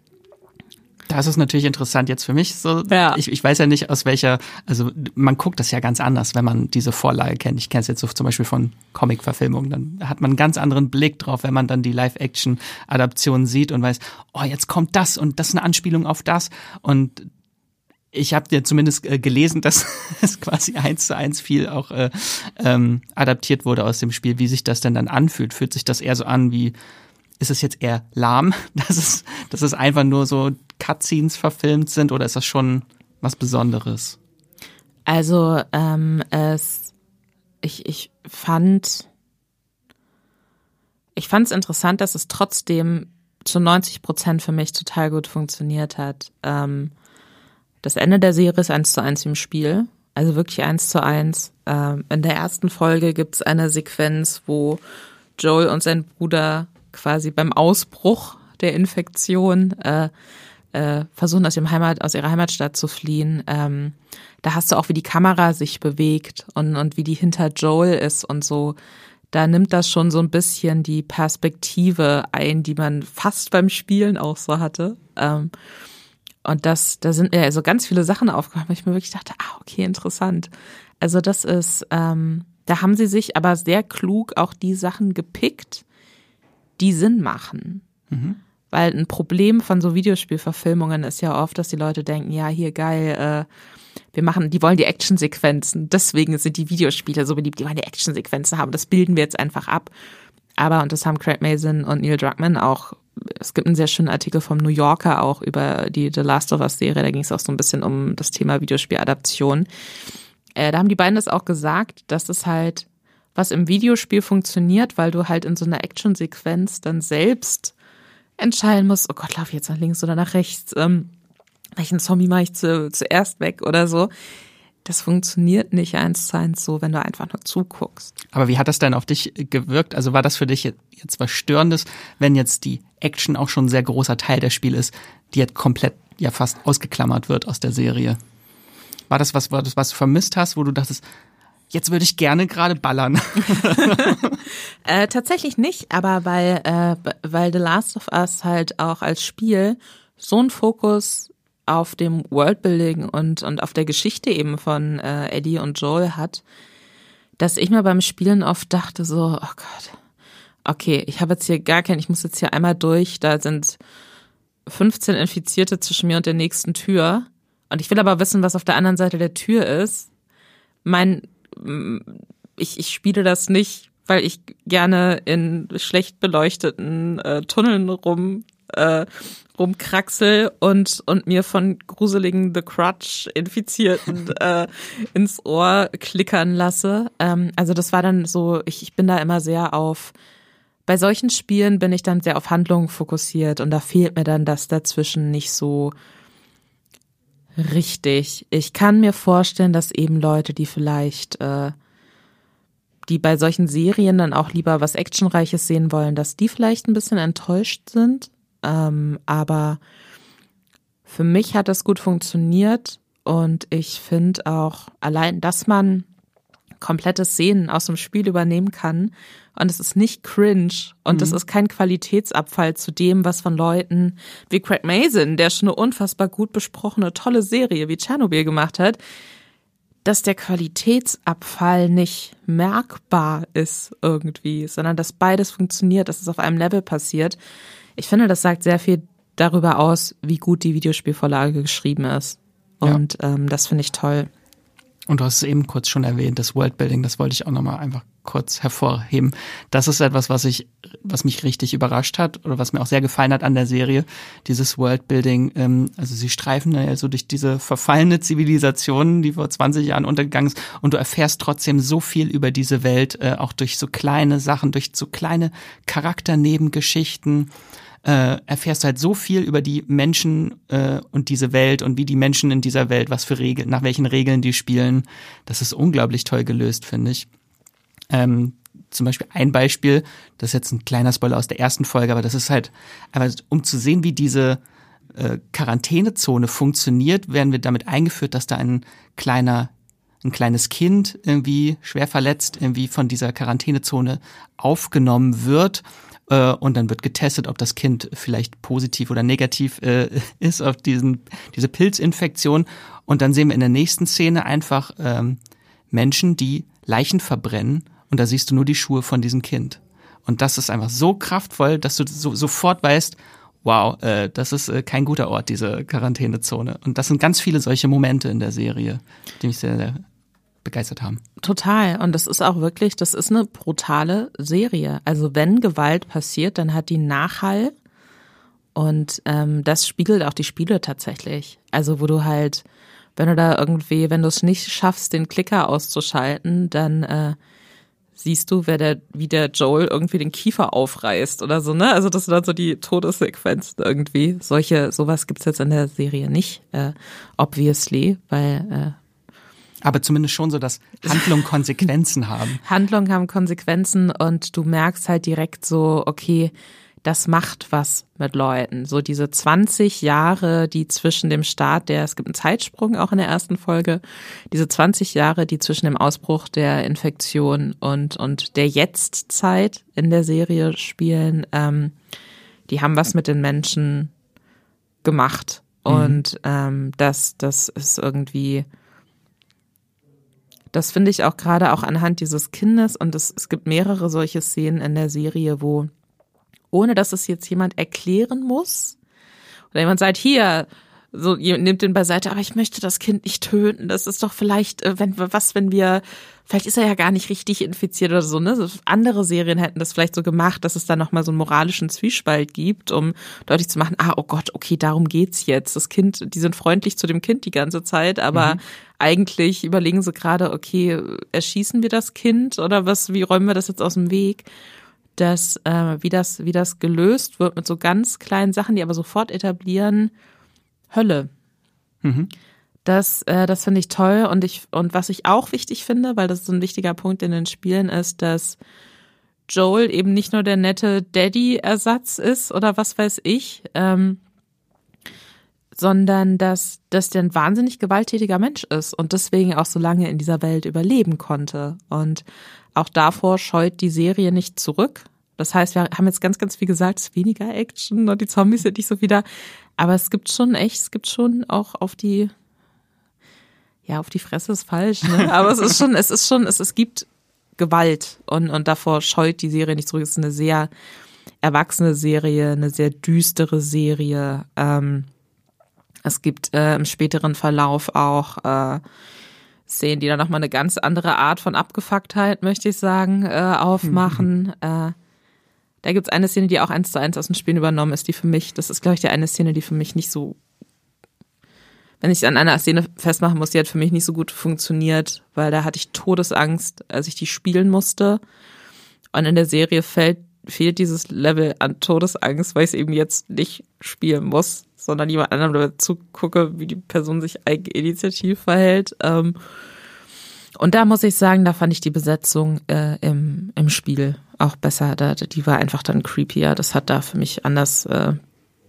das ist natürlich interessant jetzt für mich. So, ja. ich, ich weiß ja nicht, aus welcher, also man guckt das ja ganz anders, wenn man diese Vorlage kennt. Ich kenne es jetzt so zum Beispiel von Comic-Verfilmungen. Dann hat man einen ganz anderen Blick drauf, wenn man dann die Live-Action-Adaption sieht und weiß, oh, jetzt kommt das und das ist eine Anspielung auf das. Und ich habe ja zumindest äh, gelesen, dass es quasi eins zu eins viel auch äh, ähm, adaptiert wurde aus dem Spiel, wie sich das denn dann anfühlt. Fühlt sich das eher so an wie, ist es jetzt eher lahm, dass es, dass es einfach nur so Cutscenes verfilmt sind oder ist das schon was Besonderes? Also ähm, es, ich, ich fand, ich fand es interessant, dass es trotzdem zu 90 Prozent für mich total gut funktioniert hat. Ähm, das Ende der Serie ist eins zu eins im Spiel. Also wirklich eins zu eins. Ähm, in der ersten Folge gibt es eine Sequenz, wo Joel und sein Bruder quasi beim Ausbruch der Infektion, äh, äh, versuchen aus, ihrem Heimat, aus ihrer Heimatstadt zu fliehen. Ähm, da hast du auch, wie die Kamera sich bewegt und, und wie die hinter Joel ist und so. Da nimmt das schon so ein bisschen die Perspektive ein, die man fast beim Spielen auch so hatte. Ähm, und das, da sind mir also ganz viele Sachen aufgekommen, weil ich mir wirklich dachte, ah, okay, interessant. Also das ist, ähm, da haben sie sich aber sehr klug auch die Sachen gepickt, die Sinn machen. Mhm. Weil ein Problem von so Videospielverfilmungen ist ja oft, dass die Leute denken, ja, hier geil, äh, wir machen, die wollen die Actionsequenzen, deswegen sind die Videospiele so beliebt, die wollen die Actionsequenzen haben, das bilden wir jetzt einfach ab. Aber, und das haben Craig Mason und Neil Druckmann auch, es gibt einen sehr schönen Artikel vom New Yorker auch über die The Last of Us Serie, da ging es auch so ein bisschen um das Thema Videospieladaption. Äh, da haben die beiden das auch gesagt, dass es halt, was im Videospiel funktioniert, weil du halt in so einer Actionsequenz dann selbst entscheiden musst, oh Gott, laufe ich jetzt nach links oder nach rechts, ähm, welchen Zombie mache ich zu, zuerst weg oder so. Das funktioniert nicht eins zu eins so, wenn du einfach nur zuguckst. Aber wie hat das denn auf dich gewirkt? Also war das für dich jetzt was Störendes, wenn jetzt die Action auch schon ein sehr großer Teil der Spiel ist, die jetzt komplett ja fast ausgeklammert wird aus der Serie? War das was, war das, was du vermisst hast, wo du dachtest, jetzt würde ich gerne gerade ballern? äh, tatsächlich nicht, aber weil, äh, weil The Last of Us halt auch als Spiel so einen Fokus auf dem Worldbuilding und, und auf der Geschichte eben von äh, Eddie und Joel hat, dass ich mir beim Spielen oft dachte so, oh Gott, okay, ich habe jetzt hier gar keinen, ich muss jetzt hier einmal durch, da sind 15 Infizierte zwischen mir und der nächsten Tür und ich will aber wissen, was auf der anderen Seite der Tür ist. Mein, ich, ich spiele das nicht, weil ich gerne in schlecht beleuchteten äh, Tunneln rum äh, rumkraxel und, und mir von gruseligen The Crutch Infizierten äh, ins Ohr klickern lasse. Ähm, also das war dann so, ich, ich bin da immer sehr auf, bei solchen Spielen bin ich dann sehr auf Handlungen fokussiert und da fehlt mir dann das dazwischen nicht so richtig. Ich kann mir vorstellen, dass eben Leute, die vielleicht äh, die bei solchen Serien dann auch lieber was Actionreiches sehen wollen, dass die vielleicht ein bisschen enttäuscht sind. Ähm, aber für mich hat das gut funktioniert und ich finde auch allein, dass man komplette Szenen aus dem Spiel übernehmen kann und es ist nicht cringe und es mhm. ist kein Qualitätsabfall zu dem, was von Leuten wie Craig Mason, der schon eine unfassbar gut besprochene, tolle Serie wie Tschernobyl gemacht hat, dass der Qualitätsabfall nicht merkbar ist irgendwie, sondern dass beides funktioniert, dass es auf einem Level passiert. Ich finde, das sagt sehr viel darüber aus, wie gut die Videospielvorlage geschrieben ist. Und ja. ähm, das finde ich toll. Und du hast es eben kurz schon erwähnt, das Worldbuilding, das wollte ich auch nochmal einfach kurz hervorheben. Das ist etwas, was ich, was mich richtig überrascht hat oder was mir auch sehr gefallen hat an der Serie. Dieses Worldbuilding, ähm, also sie streifen ja so durch diese verfallene Zivilisation, die vor 20 Jahren untergegangen ist, und du erfährst trotzdem so viel über diese Welt, äh, auch durch so kleine Sachen, durch so kleine Charakternebengeschichten äh, erfährst halt so viel über die Menschen äh, und diese Welt und wie die Menschen in dieser Welt, was für Regeln, nach welchen Regeln die spielen. Das ist unglaublich toll gelöst, finde ich. Ähm, zum Beispiel ein Beispiel, das ist jetzt ein kleiner Spoiler aus der ersten Folge, aber das ist halt, aber um zu sehen, wie diese äh, Quarantänezone funktioniert, werden wir damit eingeführt, dass da ein kleiner ein kleines Kind irgendwie schwer verletzt irgendwie von dieser Quarantänezone aufgenommen wird äh, und dann wird getestet, ob das Kind vielleicht positiv oder negativ äh, ist auf diesen, diese Pilzinfektion. Und dann sehen wir in der nächsten Szene einfach ähm, Menschen, die Leichen verbrennen und da siehst du nur die Schuhe von diesem Kind. Und das ist einfach so kraftvoll, dass du so, sofort weißt, wow, äh, das ist äh, kein guter Ort, diese Quarantänezone. Und das sind ganz viele solche Momente in der Serie, die mich sehr, sehr begeistert haben. Total. Und das ist auch wirklich, das ist eine brutale Serie. Also wenn Gewalt passiert, dann hat die Nachhall. Und ähm, das spiegelt auch die Spiele tatsächlich. Also wo du halt, wenn du da irgendwie, wenn du es nicht schaffst, den Klicker auszuschalten, dann äh, siehst du, wer der, wie der Joel irgendwie den Kiefer aufreißt oder so, ne? Also das sind dann so die Todessequenzen irgendwie. Solche, sowas gibt's jetzt in der Serie nicht, äh, obviously, weil äh, aber zumindest schon so, dass Handlungen Konsequenzen haben. Handlungen haben Konsequenzen und du merkst halt direkt so, okay, das macht was mit Leuten. So diese 20 Jahre, die zwischen dem Start der, es gibt einen Zeitsprung auch in der ersten Folge, diese 20 Jahre, die zwischen dem Ausbruch der Infektion und, und der Jetztzeit in der Serie spielen, ähm, die haben was mit den Menschen gemacht. Mhm. Und ähm, das, das ist irgendwie, das finde ich auch gerade auch anhand dieses Kindes und es, es gibt mehrere solche Szenen in der Serie, wo ohne dass es jetzt jemand erklären muss oder jemand sagt, hier, so nimmt den beiseite, aber ich möchte das Kind nicht töten. Das ist doch vielleicht, äh, wenn was, wenn wir, vielleicht ist er ja gar nicht richtig infiziert oder so, ne? Andere Serien hätten das vielleicht so gemacht, dass es da nochmal so einen moralischen Zwiespalt gibt, um deutlich zu machen, ah, oh Gott, okay, darum geht's jetzt. Das Kind, die sind freundlich zu dem Kind die ganze Zeit, aber mhm. Eigentlich überlegen sie gerade, okay, erschießen wir das Kind oder was, wie räumen wir das jetzt aus dem Weg? Dass, äh, wie das, wie das gelöst wird mit so ganz kleinen Sachen, die aber sofort etablieren, Hölle. Mhm. Das, äh, das finde ich toll und ich und was ich auch wichtig finde, weil das so ein wichtiger Punkt in den Spielen ist, dass Joel eben nicht nur der nette Daddy-Ersatz ist oder was weiß ich, ähm, sondern dass, dass der ein wahnsinnig gewalttätiger Mensch ist und deswegen auch so lange in dieser Welt überleben konnte. Und auch davor scheut die Serie nicht zurück. Das heißt, wir haben jetzt ganz, ganz viel gesagt, es ist weniger Action und die Zombies sind nicht so wieder. Aber es gibt schon echt, es gibt schon auch auf die, ja, auf die Fresse ist falsch, ne? Aber es ist schon, es ist schon, es, es gibt Gewalt und, und davor scheut die Serie nicht zurück. Es ist eine sehr erwachsene Serie, eine sehr düstere Serie. Ähm, es gibt äh, im späteren Verlauf auch äh, Szenen, die dann nochmal eine ganz andere Art von Abgefucktheit, möchte ich sagen, äh, aufmachen. Mhm. Äh, da gibt's eine Szene, die auch eins zu eins aus den Spielen übernommen ist, die für mich, das ist, glaube ich, die eine Szene, die für mich nicht so, wenn ich an einer Szene festmachen muss, die hat für mich nicht so gut funktioniert, weil da hatte ich Todesangst, als ich die spielen musste. Und in der Serie fällt, fehlt dieses Level an Todesangst, weil ich es eben jetzt nicht spielen muss, sondern jemand anderem dazu gucke, wie die Person sich eigeninitiativ verhält. Ähm, und da muss ich sagen, da fand ich die Besetzung äh, im, im Spiel auch besser. Da, die war einfach dann creepier. Das hat da für mich anders äh,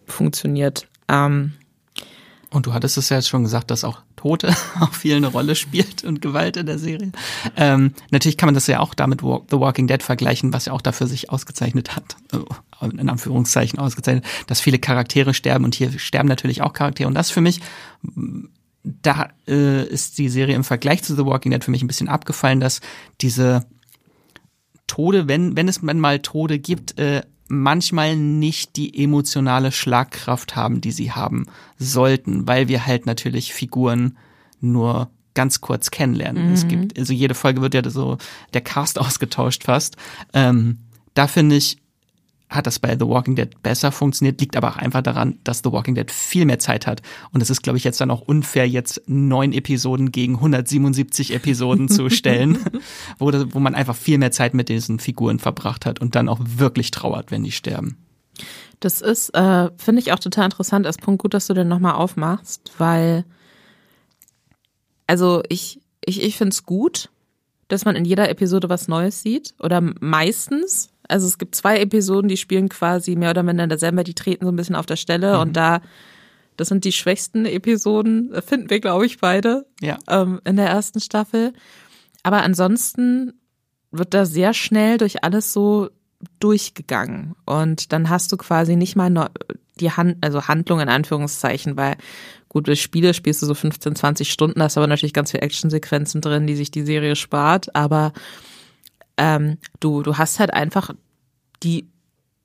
funktioniert. Ähm, und du hattest es ja jetzt schon gesagt, dass auch Tote auch viel eine Rolle spielt und Gewalt in der Serie. Ähm, natürlich kann man das ja auch damit The Walking Dead vergleichen, was ja auch dafür sich ausgezeichnet hat, äh, in Anführungszeichen ausgezeichnet, dass viele Charaktere sterben und hier sterben natürlich auch Charaktere. Und das für mich, da äh, ist die Serie im Vergleich zu The Walking Dead für mich ein bisschen abgefallen, dass diese Tode, wenn, wenn es mal Tode gibt, äh, manchmal nicht die emotionale Schlagkraft haben, die sie haben sollten, weil wir halt natürlich Figuren nur ganz kurz kennenlernen. Mhm. Es gibt, also jede Folge wird ja so der Cast ausgetauscht fast. Ähm, da finde ich, hat das bei The Walking Dead besser funktioniert, liegt aber auch einfach daran, dass The Walking Dead viel mehr Zeit hat. Und es ist, glaube ich, jetzt dann auch unfair, jetzt neun Episoden gegen 177 Episoden zu stellen, wo, wo man einfach viel mehr Zeit mit diesen Figuren verbracht hat und dann auch wirklich trauert, wenn die sterben. Das ist, äh, finde ich auch total interessant als Punkt. Gut, dass du den nochmal aufmachst, weil, also ich, ich, ich finde es gut, dass man in jeder Episode was Neues sieht oder meistens. Also es gibt zwei Episoden, die spielen quasi mehr oder minder in derselben, die treten so ein bisschen auf der Stelle mhm. und da, das sind die schwächsten Episoden, finden wir, glaube ich, beide ja. ähm, in der ersten Staffel. Aber ansonsten wird da sehr schnell durch alles so durchgegangen und dann hast du quasi nicht mal die Hand, also Handlung in Anführungszeichen, weil gut, durch Spiele spielst du so 15, 20 Stunden, da hast aber natürlich ganz viele Actionsequenzen drin, die sich die Serie spart, aber ähm, du, du hast halt einfach die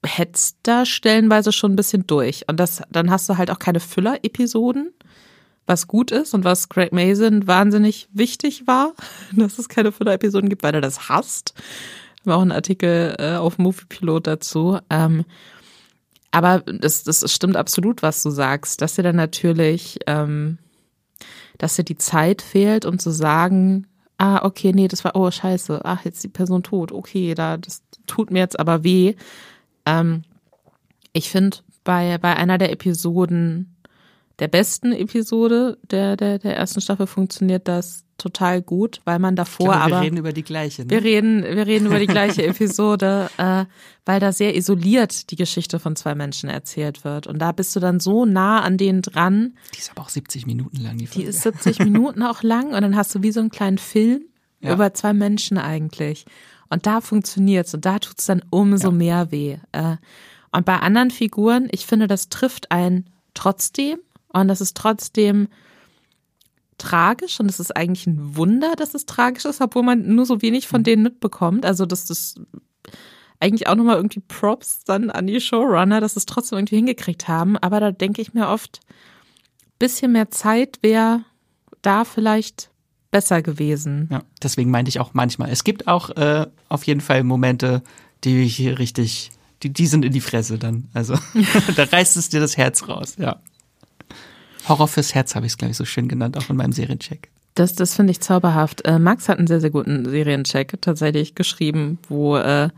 hetzt da stellenweise schon ein bisschen durch. Und das, dann hast du halt auch keine Füller-Episoden, was gut ist und was Craig Mason wahnsinnig wichtig war, dass es keine Füller-Episoden gibt, weil er das hasst. Haben auch einen Artikel äh, auf Moviepilot dazu. Ähm, aber das, das stimmt absolut, was du sagst, dass dir dann natürlich, ähm, dass dir die Zeit fehlt, um zu sagen, ah, okay, nee, das war, oh, scheiße, ach, jetzt ist die Person tot, okay, da, das tut mir jetzt aber weh. Ähm, ich finde, bei, bei einer der Episoden, der besten Episode der, der, der ersten Staffel funktioniert das total gut, weil man davor glaube, wir aber reden über die gleiche. Ne? wir reden wir reden über die gleiche Episode, äh, weil da sehr isoliert die Geschichte von zwei Menschen erzählt wird und da bist du dann so nah an denen dran. Die ist aber auch 70 Minuten lang die Die Folge. ist 70 Minuten auch lang und dann hast du wie so einen kleinen Film Ja. über zwei Menschen eigentlich. Und da funktioniert's und da tut's dann umso Ja. mehr weh. Äh, Und bei anderen Figuren, ich finde, das trifft einen trotzdem und das ist trotzdem tragisch und es ist eigentlich ein Wunder, dass es tragisch ist, obwohl man nur so wenig Mhm. von denen mitbekommt. Also dass das eigentlich auch nochmal irgendwie Props dann an die Showrunner, dass es trotzdem irgendwie hingekriegt haben. Aber da denke ich mir oft, bisschen mehr Zeit wäre da vielleicht besser gewesen. Ja, deswegen meinte ich auch manchmal. Es gibt auch äh, auf jeden Fall Momente, die hier richtig, die, die sind in die Fresse dann. Also da reißt es dir das Herz raus, ja. Horror fürs Herz habe ich es, glaube ich, so schön genannt, auch in meinem Seriencheck. Das, das finde ich zauberhaft. Äh, Max hat einen sehr, sehr guten Seriencheck tatsächlich geschrieben, wo äh,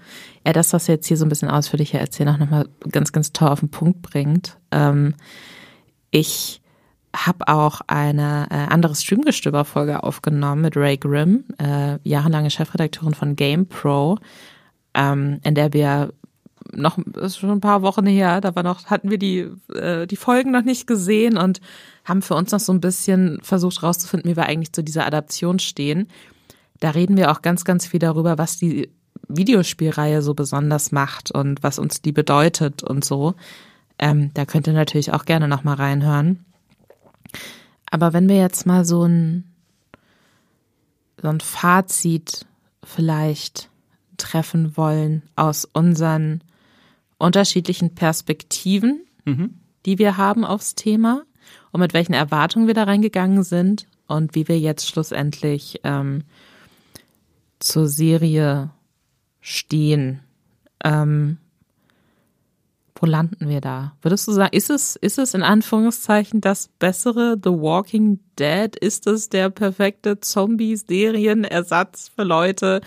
er das, was er jetzt hier so ein bisschen ausführlicher erzählt, auch nochmal ganz, ganz toll auf den Punkt bringt. Ähm, ich habe auch eine äh, andere Streamgestöber-Folge aufgenommen mit Ray Grimm, äh, jahrelange Chefredakteurin von GamePro, ähm, in der wir noch ist schon ein paar Wochen her, da war noch hatten wir die äh, die Folgen noch nicht gesehen und haben für uns noch so ein bisschen versucht rauszufinden, wie wir eigentlich zu dieser Adaption stehen. Da reden wir auch ganz ganz viel darüber, was die Videospielreihe so besonders macht und was uns die bedeutet und so. Ähm, da könnt ihr natürlich auch gerne noch mal reinhören. Aber wenn wir jetzt mal so ein so ein Fazit vielleicht treffen wollen aus unseren unterschiedlichen Perspektiven, die wir haben aufs Thema und mit welchen Erwartungen wir da reingegangen sind und wie wir jetzt schlussendlich ähm, zur Serie stehen. Ähm, wo landen wir da? Würdest du sagen, ist es, ist es in Anführungszeichen das bessere The Walking Dead? Ist es der perfekte Zombie-Serienersatz für Leute,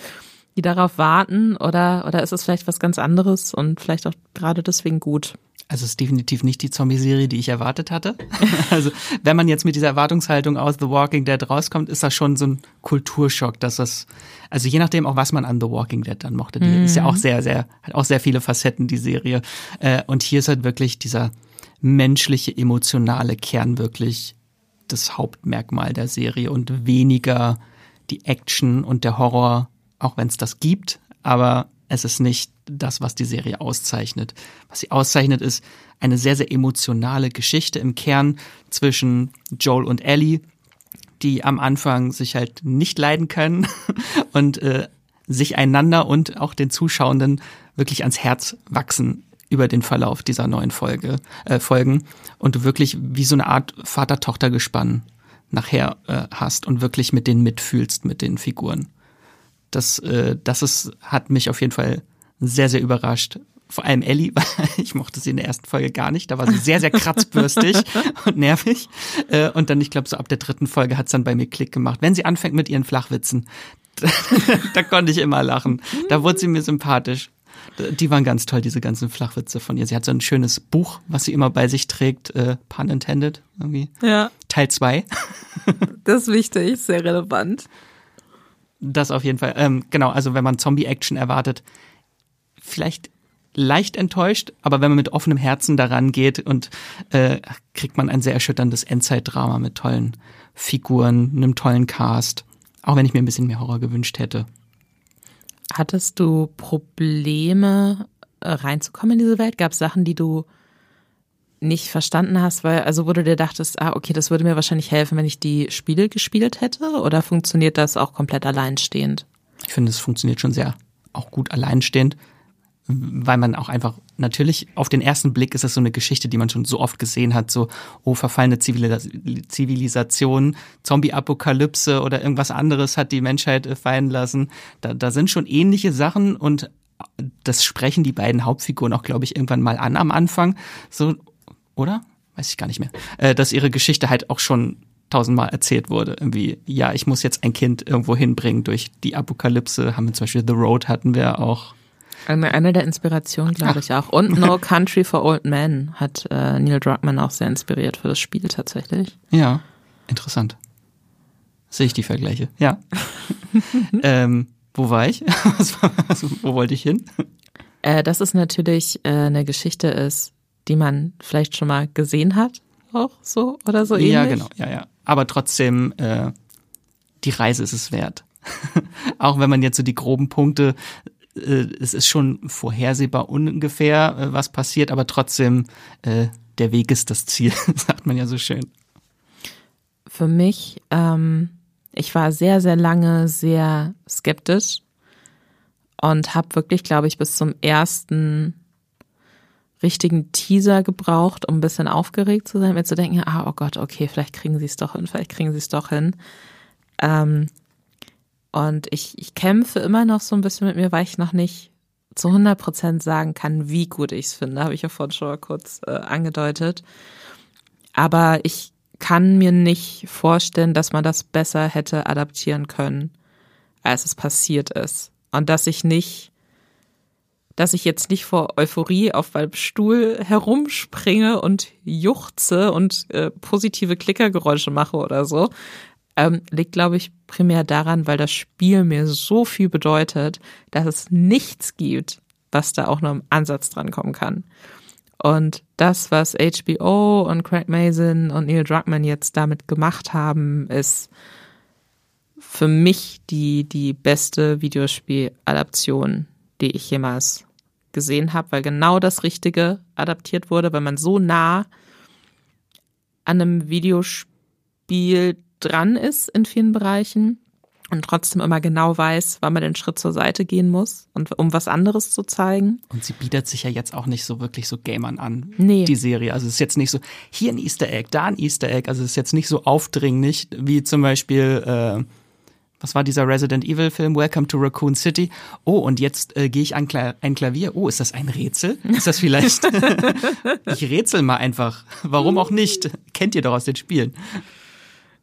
die darauf warten? Oder, oder ist es vielleicht was ganz anderes und vielleicht auch gerade deswegen gut? Also es ist definitiv nicht die Zombie-Serie, die ich erwartet hatte. Also wenn man jetzt mit dieser Erwartungshaltung aus The Walking Dead rauskommt, ist das schon so ein Kulturschock, dass das, also je nachdem auch, was man an The Walking Dead dann mochte. Die ist ja auch sehr, sehr, hat auch sehr viele Facetten, die Serie. Äh, Und hier ist halt wirklich dieser menschliche, emotionale Kern wirklich das Hauptmerkmal der Serie und weniger die Action und der Horror, auch wenn es das gibt, aber es ist nicht das, was die Serie auszeichnet. Was sie auszeichnet, ist eine sehr, sehr emotionale Geschichte im Kern zwischen Joel und Ellie, die am Anfang sich halt nicht leiden können und äh, sich einander und auch den Zuschauenden wirklich ans Herz wachsen über den Verlauf dieser neuen Folge, äh, Folgen und du wirklich wie so eine Art Vater-Tochter-Gespann nachher äh, hast und wirklich mit denen mitfühlst, mit den Figuren. Das, äh, das ist, hat mich auf jeden Fall sehr, sehr überrascht. Vor allem Ellie, weil ich mochte sie in der ersten Folge gar nicht. Da war sie sehr, sehr kratzbürstig und nervig. Äh, und dann, ich glaube, so ab der dritten Folge hat's dann bei mir Klick gemacht. Wenn sie anfängt mit ihren Flachwitzen, da konnte ich immer lachen. Da wurde sie mir sympathisch. Die waren ganz toll, diese ganzen Flachwitze von ihr. Sie hat so ein schönes Buch, was sie immer bei sich trägt, äh, pun intended, irgendwie. Ja, Teil zwei. das ist wichtig, sehr relevant. Das auf jeden Fall. Ähm, genau, also wenn man Zombie-Action erwartet, vielleicht leicht enttäuscht, aber wenn man mit offenem Herzen daran geht und äh, kriegt man ein sehr erschütterndes Endzeitdrama mit tollen Figuren, einem tollen Cast. Auch wenn ich mir ein bisschen mehr Horror gewünscht hätte. Hattest du Probleme äh, reinzukommen in diese Welt? Gab es Sachen, die du nicht verstanden hast, weil, also wo du dir dachtest, ah, okay, das würde mir wahrscheinlich helfen, wenn ich die Spiele gespielt hätte? Oder funktioniert das auch komplett alleinstehend? Ich finde, es funktioniert schon sehr auch gut alleinstehend, weil man auch einfach, natürlich auf den ersten Blick ist es so eine Geschichte, die man schon so oft gesehen hat, so, oh, verfallene Zivilis Zivilisation, Zombie-Apokalypse oder irgendwas anderes hat die Menschheit äh, fallen lassen. Da, da sind schon ähnliche Sachen und das sprechen die beiden Hauptfiguren auch, glaube ich, irgendwann mal an am Anfang. So, oder? Weiß ich gar nicht mehr. Äh, dass ihre Geschichte halt auch schon tausendmal erzählt wurde. Irgendwie, ja, ich muss jetzt ein Kind irgendwo hinbringen durch die Apokalypse. Haben wir zum Beispiel The Road hatten wir auch. Eine, eine der Inspirationen, glaube ich auch. Und No Country for Old Men hat äh, Neil Druckmann auch sehr inspiriert für das Spiel tatsächlich. Ja, interessant. Sehe ich die Vergleiche, ja. ähm, wo war ich? wo wollte ich hin? Äh, dass es natürlich äh, eine Geschichte ist, die man vielleicht schon mal gesehen hat, auch so oder so ähnlich. Ja, genau, ja, ja. Aber trotzdem, äh, die Reise ist es wert. auch wenn man jetzt so die groben Punkte, äh, es ist schon vorhersehbar ungefähr, äh, was passiert, aber trotzdem, äh, der Weg ist das Ziel, sagt man ja so schön. Für mich, ähm, ich war sehr, sehr lange sehr skeptisch und habe wirklich, glaube ich, bis zum ersten richtigen Teaser gebraucht, um ein bisschen aufgeregt zu sein, mir zu denken, ah, oh Gott, okay, vielleicht kriegen sie es doch hin, vielleicht kriegen sie es doch hin. Ähm, und ich, ich kämpfe immer noch so ein bisschen mit mir, weil ich noch nicht zu 100 Prozent sagen kann, wie gut ich es finde, habe ich ja vorhin schon mal kurz äh, angedeutet. Aber ich kann mir nicht vorstellen, dass man das besser hätte adaptieren können, als es passiert ist. Und dass ich nicht, dass ich jetzt nicht vor Euphorie auf meinem Stuhl herumspringe und juchze und äh, positive Klickergeräusche mache oder so, ähm, liegt, glaube ich, primär daran, weil das Spiel mir so viel bedeutet, dass es nichts gibt, was da auch nur im Ansatz dran kommen kann. Und das, was HBO und Craig Mason und Neil Druckmann jetzt damit gemacht haben, ist für mich die, die beste Videospieladaption, die ich jemals gesehen habe, weil genau das Richtige adaptiert wurde, weil man so nah an einem Videospiel dran ist in vielen Bereichen und trotzdem immer genau weiß, wann man den Schritt zur Seite gehen muss und um was anderes zu zeigen. Und sie bietet sich ja jetzt auch nicht so wirklich so Gamern an, nee. die Serie. Also es ist jetzt nicht so, hier ein Easter Egg, da ein Easter Egg. Also es ist jetzt nicht so aufdringlich, wie zum Beispiel, äh, was war dieser Resident Evil Film, Welcome to Raccoon City. Oh, und jetzt äh, gehe ich an Kla ein Klavier. Oh, ist das ein Rätsel? Ist das vielleicht? ich rätsel mal einfach. Warum auch nicht? Kennt ihr doch aus den Spielen.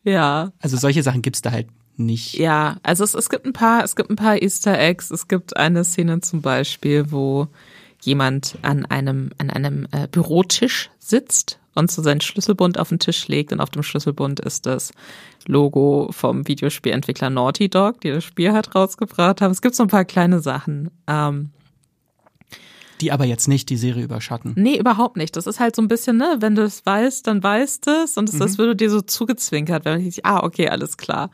Ja. Also solche Sachen gibt's da halt nicht. Ja, also es, es gibt ein paar, es gibt ein paar Easter Eggs. Es gibt eine Szene zum Beispiel, wo jemand an einem, an einem äh, Bürotisch sitzt und so seinen Schlüsselbund auf den Tisch legt und auf dem Schlüsselbund ist das Logo vom Videospielentwickler Naughty Dog, die das Spiel hat rausgebracht haben. Es gibt so ein paar kleine Sachen. Ähm, die aber jetzt nicht die Serie überschatten. Nee, überhaupt nicht. Das ist halt so ein bisschen, ne, wenn du es weißt, dann weißt es und es, mhm. das würde dir so zugezwinkert, wenn ich, ah, okay, alles klar.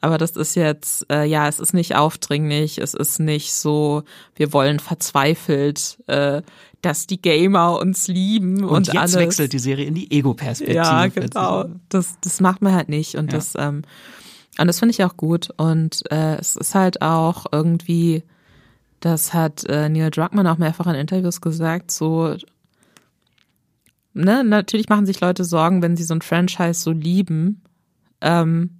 Aber das ist jetzt, äh, ja, es ist nicht aufdringlich, es ist nicht so, wir wollen verzweifelt, äh, dass die Gamer uns lieben und, und jetzt alles. wechselt die Serie in die Ego-Perspektive. Ja, genau. Das, das macht man halt nicht und ja. das, ähm, und das finde ich auch gut und äh, es ist halt auch irgendwie das hat äh, Neil Druckmann auch mehrfach in Interviews gesagt, so ne, natürlich machen sich Leute Sorgen, wenn sie so ein Franchise so lieben, ähm,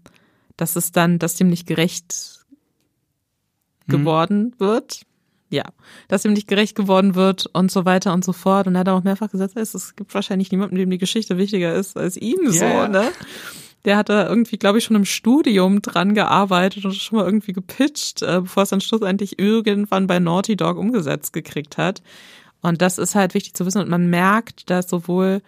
dass es dann, dass dem nicht gerecht mhm. geworden wird. Ja, dass dem nicht gerecht geworden wird und so weiter und so fort. Und er hat auch mehrfach gesagt, es gibt wahrscheinlich niemanden, dem die Geschichte wichtiger ist als ihm so, yeah. ne? der hat da irgendwie, glaube ich, schon im Studium dran gearbeitet und schon mal irgendwie gepitcht, äh, bevor es dann schlussendlich irgendwann bei Naughty Dog umgesetzt gekriegt hat. Und das ist halt wichtig zu wissen. Und man merkt, dass sowohl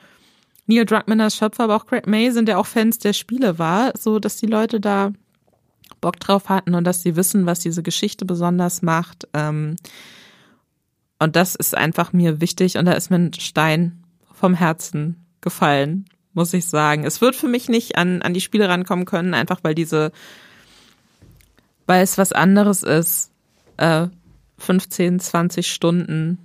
Neil Druckmann als Schöpfer, aber auch Craig Mason, der auch Fans der Spiele war, so dass die Leute da Bock drauf hatten und dass sie wissen, was diese Geschichte besonders macht. Ähm, und das ist einfach mir wichtig und da ist mir ein Stein vom Herzen gefallen, muss ich sagen. Es wird für mich nicht an, an die Spiele rankommen können, einfach weil diese, weil es was anderes ist, äh, 15, 20 Stunden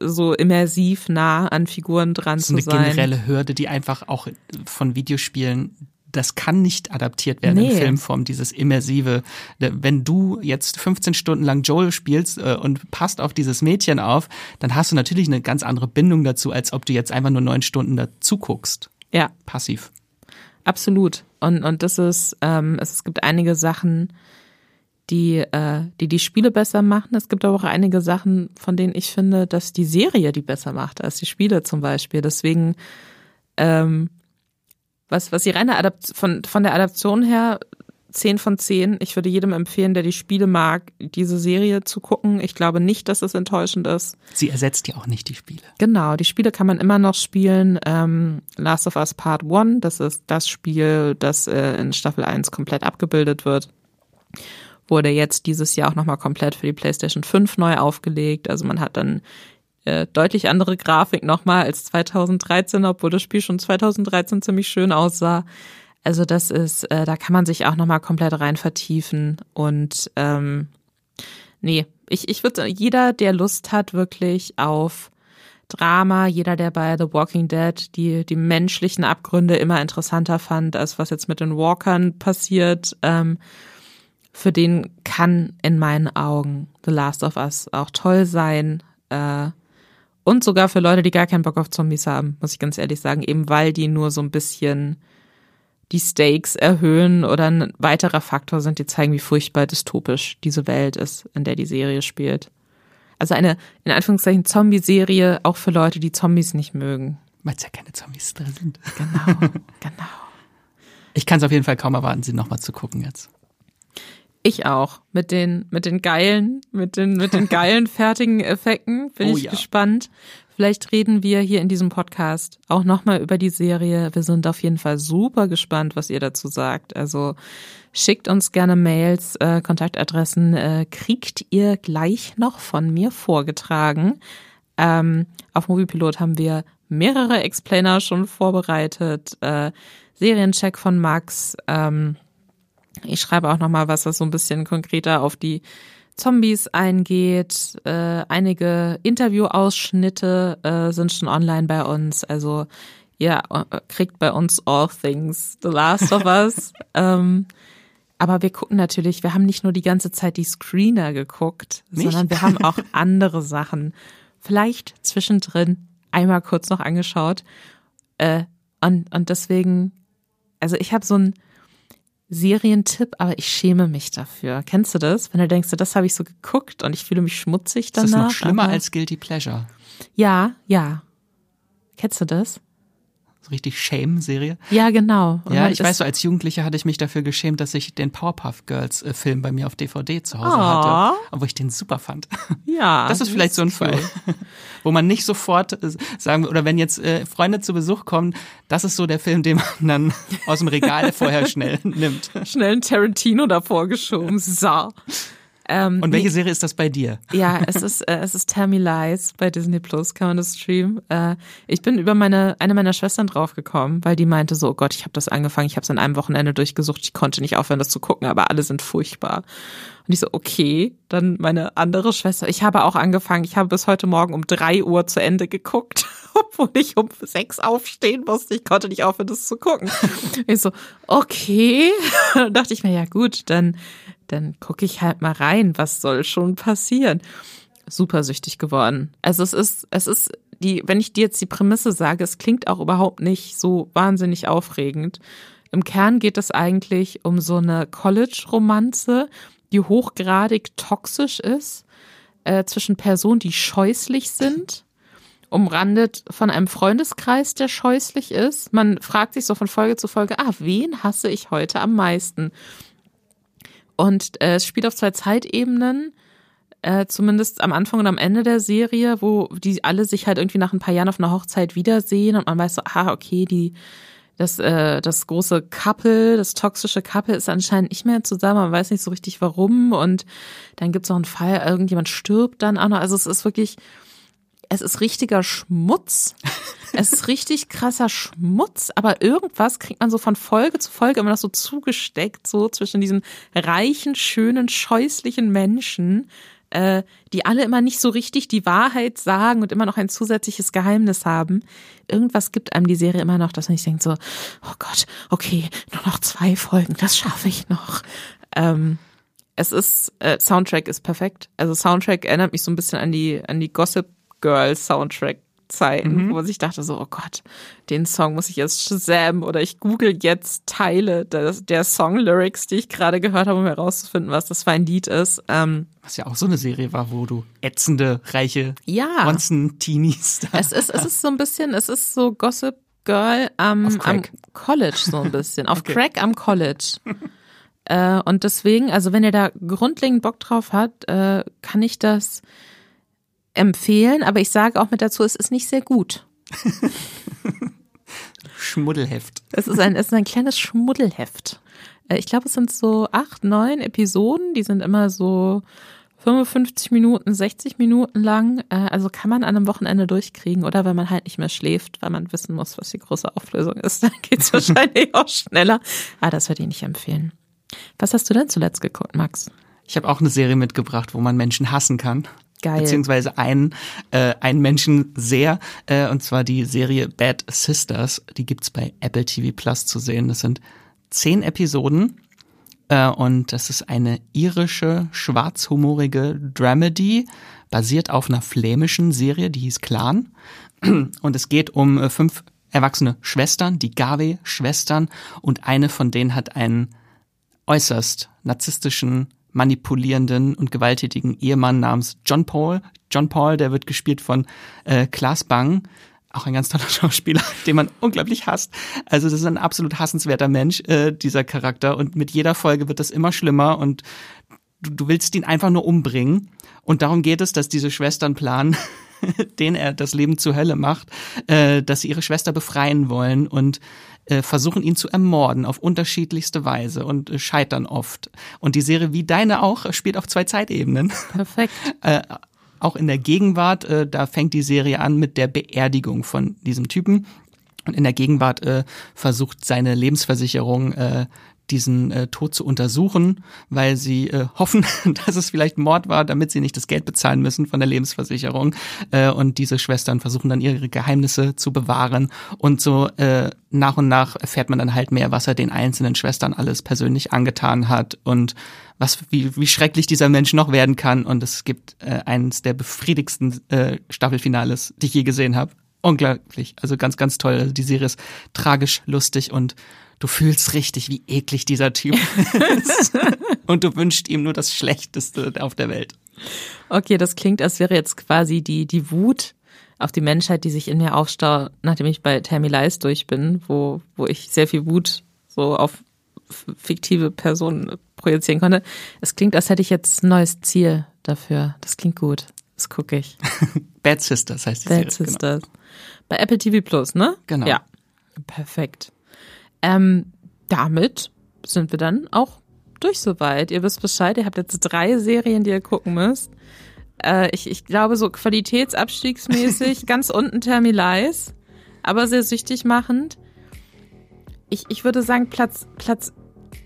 so immersiv nah an Figuren dran zu sein. Das ist eine generelle Hürde, die einfach auch von Videospielen das kann nicht adaptiert werden nee. in Filmform, dieses immersive. Wenn du jetzt 15 Stunden lang Joel spielst äh, und passt auf dieses Mädchen auf, dann hast du natürlich eine ganz andere Bindung dazu, als ob du jetzt einfach nur neun Stunden dazu guckst. Ja. Passiv. Absolut. Und, und das ist, ähm, es, es gibt einige Sachen, die, äh, die die Spiele besser machen. Es gibt aber auch einige Sachen, von denen ich finde, dass die Serie die besser macht als die Spiele zum Beispiel. Deswegen, ähm, was, was die reine Adapt von, von der Adaption her 10 von 10. Ich würde jedem empfehlen, der die Spiele mag, diese Serie zu gucken. Ich glaube nicht, dass es enttäuschend ist. Sie ersetzt ja auch nicht die Spiele. Genau, die Spiele kann man immer noch spielen. Ähm, Last of Us Part 1, das ist das Spiel, das äh, in Staffel 1 komplett abgebildet wird. Wurde jetzt dieses Jahr auch nochmal komplett für die PlayStation 5 neu aufgelegt. Also man hat dann äh, deutlich andere Grafik nochmal als 2013, obwohl das Spiel schon 2013 ziemlich schön aussah. Also das ist, äh, da kann man sich auch nochmal komplett rein vertiefen und ähm, nee, ich, ich würde, jeder, der Lust hat wirklich auf Drama, jeder, der bei The Walking Dead die, die menschlichen Abgründe immer interessanter fand, als was jetzt mit den Walkern passiert, ähm, für den kann in meinen Augen The Last of Us auch toll sein. Äh, und sogar für Leute, die gar keinen Bock auf Zombies haben, muss ich ganz ehrlich sagen, eben weil die nur so ein bisschen die Stakes erhöhen oder ein weiterer Faktor sind, die zeigen, wie furchtbar dystopisch diese Welt ist, in der die Serie spielt. Also eine, in Anführungszeichen, Zombie-Serie auch für Leute, die Zombies nicht mögen. Weil es ja keine Zombies drin sind. Genau, genau. Ich kann es auf jeden Fall kaum erwarten, sie nochmal zu gucken jetzt. Ich auch. Mit den, mit den geilen, mit den, mit den geilen fertigen Effekten bin Oh ich ja. gespannt. Vielleicht reden wir hier in diesem Podcast auch nochmal über die Serie. Wir sind auf jeden Fall super gespannt, was ihr dazu sagt. Also schickt uns gerne Mails, äh, Kontaktadressen äh, kriegt ihr gleich noch von mir vorgetragen. Ähm, auf Moviepilot haben wir mehrere Explainer schon vorbereitet. Äh, Seriencheck von Max. Ähm, ich schreibe auch nochmal was, was so ein bisschen konkreter auf die Zombies eingeht. Äh, einige Interviewausschnitte äh, sind schon online bei uns. Also ihr äh, kriegt bei uns All Things The Last of Us. ähm, aber wir gucken natürlich, wir haben nicht nur die ganze Zeit die Screener geguckt, Nicht? sondern wir haben auch andere Sachen. Vielleicht zwischendrin einmal kurz noch angeschaut. Äh, und, und deswegen, also ich habe so ein Serientipp, aber ich schäme mich dafür. Kennst du das? Wenn du denkst, das habe ich so geguckt und ich fühle mich schmutzig Das danach. ist noch schlimmer als Guilty Pleasure. Ja, ja. Kennst du das? So richtig Shame-Serie. Ja, genau. Und Ja, ich ist- weiß, so als Jugendlicher hatte ich mich dafür geschämt, dass ich den Powerpuff Girls äh, Film bei mir auf DVD zu Hause Ah. hatte, obwohl ich den super fand. Ja. Das ist vielleicht so ein Fall, wo man nicht sofort äh, sagen, oder wenn jetzt äh, Freunde zu Besuch kommen, das ist so der Film, den man dann aus dem Regal vorher schnell nimmt. Schnell ein Tarantino davor geschoben. So. Ähm, Und welche Serie ist das bei dir? Ja, es ist, äh, es ist Tell Me Lies bei Disney Plus, kann man das streamen. Äh, ich bin über meine, eine meiner Schwestern draufgekommen, weil die meinte so, oh Gott, ich habe das angefangen, ich habe es an einem Wochenende durchgesucht, ich konnte nicht aufhören, das zu gucken, aber alle sind furchtbar. Und ich so, okay, dann meine andere Schwester, ich habe auch angefangen, ich habe bis heute Morgen um drei Uhr zu Ende geguckt, obwohl ich um sechs aufstehen musste, ich konnte nicht aufhören, das zu gucken. Ich so, okay, dann dachte ich mir, ja gut, dann, dann gucke ich halt mal rein, was soll schon passieren supersüchtig geworden. Also es ist, es ist die, wenn ich dir jetzt die Prämisse sage, es klingt auch überhaupt nicht so wahnsinnig aufregend. Im Kern geht es eigentlich um so eine College-Romanze, die hochgradig toxisch ist, äh, zwischen Personen, die scheußlich sind, umrandet von einem Freundeskreis, der scheußlich ist. Man fragt sich so von Folge zu Folge, ah, wen hasse ich heute am meisten? Und äh, es spielt auf zwei Zeitebenen äh, zumindest am Anfang und am Ende der Serie, wo die alle sich halt irgendwie nach ein paar Jahren auf einer Hochzeit wiedersehen und man weiß so, ah, okay, die, das, äh, das große Couple, das toxische Couple ist anscheinend nicht mehr zusammen, man weiß nicht so richtig warum. Und dann gibt's noch einen Fall, irgendjemand stirbt dann auch noch, also es ist wirklich, es ist richtiger Schmutz. Es ist richtig krasser Schmutz, aber irgendwas kriegt man so von Folge zu Folge immer noch so zugesteckt, so zwischen diesen reichen, schönen, scheußlichen Menschen, äh, die alle immer nicht so richtig die Wahrheit sagen und immer noch ein zusätzliches Geheimnis haben. Irgendwas gibt einem die Serie immer noch, dass man sich denkt so, oh Gott, okay, nur noch zwei Folgen, das schaffe ich noch. Ähm, es ist, äh, Soundtrack ist perfekt. Also Soundtrack erinnert mich so ein bisschen an die, an die Gossip Girl Soundtrack Zeiten, wo ich dachte so, oh Gott, den Song muss ich jetzt Shazam oder ich google jetzt Teile der, der Song-Lyrics, die ich gerade gehört habe, um herauszufinden, was das für ein Lied ist. Ähm, Was ja auch so eine Serie war, wo du ätzende, reiche ja, Monsten-Teenies da es ist, es ist so ein bisschen, es ist so Gossip Girl am, am. College so ein bisschen, auf Crack am College. Äh, und deswegen, also wenn ihr da grundlegend Bock drauf habt, äh, kann ich das empfehlen. Aber ich sage auch mit dazu, es ist nicht sehr gut. Schmuddelheft. Es ist ein, es ist ein kleines Schmuddelheft. Äh, ich glaube, es sind so acht, neun Episoden, die sind immer so 55 Minuten, 60 Minuten lang. Äh, also kann man an einem Wochenende durchkriegen oder wenn man halt nicht mehr schläft, weil man wissen muss, was die große Auflösung ist, dann geht's wahrscheinlich auch schneller. Ah, das würde ich nicht empfehlen. Was hast du denn zuletzt geguckt, Max? Ich habe auch eine Serie mitgebracht, wo man Menschen hassen kann. Geil. Beziehungsweise einen, äh, einen Menschen sehr, äh, und zwar die Serie Bad Sisters. Die gibt's bei Apple TV Plus zu sehen. Das sind zehn Episoden äh, und das ist eine irische, schwarzhumorige Dramedy, basiert auf einer flämischen Serie, die hieß Clan. Und es geht um äh, fünf erwachsene Schwestern, die Garvey-Schwestern, und eine von denen hat einen äußerst narzisstischen, manipulierenden und gewalttätigen Ehemann namens John Paul. John Paul, der wird gespielt von äh, Klaas Bang, auch ein ganz toller Schauspieler, den man unglaublich hasst. Also das ist ein absolut hassenswerter Mensch, äh, dieser Charakter. Und mit jeder Folge wird das immer schlimmer und du, du willst ihn einfach nur umbringen. Und darum geht es, dass diese Schwestern planen, den er das Leben zur Hölle macht, äh, dass sie ihre Schwester befreien wollen und äh, versuchen ihn zu ermorden auf unterschiedlichste Weise und äh, scheitern oft. Und die Serie wie deine auch spielt auf zwei Zeitebenen. Perfekt. äh, auch in der Gegenwart, äh, da fängt die Serie an mit der Beerdigung von diesem Typen. Und in der Gegenwart äh, versucht seine Lebensversicherung äh, diesen äh, Tod zu untersuchen, weil sie äh, hoffen, dass es vielleicht Mord war, damit sie nicht das Geld bezahlen müssen von der Lebensversicherung. Äh, und diese Schwestern versuchen dann ihre Geheimnisse zu bewahren. Und so äh, nach und nach erfährt man dann halt mehr, was er den einzelnen Schwestern alles persönlich angetan hat und was wie, wie schrecklich dieser Mensch noch werden kann. Und es gibt äh, eines der befriedigsten äh, Staffelfinales, die ich je gesehen habe. Unglaublich, also ganz, ganz toll. Also die Serie ist tragisch, lustig und du fühlst richtig, wie eklig dieser Typ ist. und du wünschst ihm nur das Schlechteste auf der Welt. Okay, das klingt, als wäre jetzt quasi die, die Wut auf die Menschheit, die sich in mir aufstaut, nachdem ich bei Tammy Lies durch bin, wo, wo ich sehr viel Wut so auf fiktive Personen projizieren konnte. Es klingt, als hätte ich jetzt ein neues Ziel dafür. Das klingt gut. Das gucke ich. Bad Sisters heißt die Bad Serie. Sisters. Genau. Bei Apple TV Plus, ne? Genau. Ja. Perfekt. Ähm, damit sind wir dann auch durch soweit. Ihr wisst Bescheid, ihr habt jetzt drei Serien, die ihr gucken müsst. Äh, ich, ich glaube, so qualitätsabstiegsmäßig ganz unten Termilize, aber sehr süchtig machend. Ich, ich würde sagen, Platz, Platz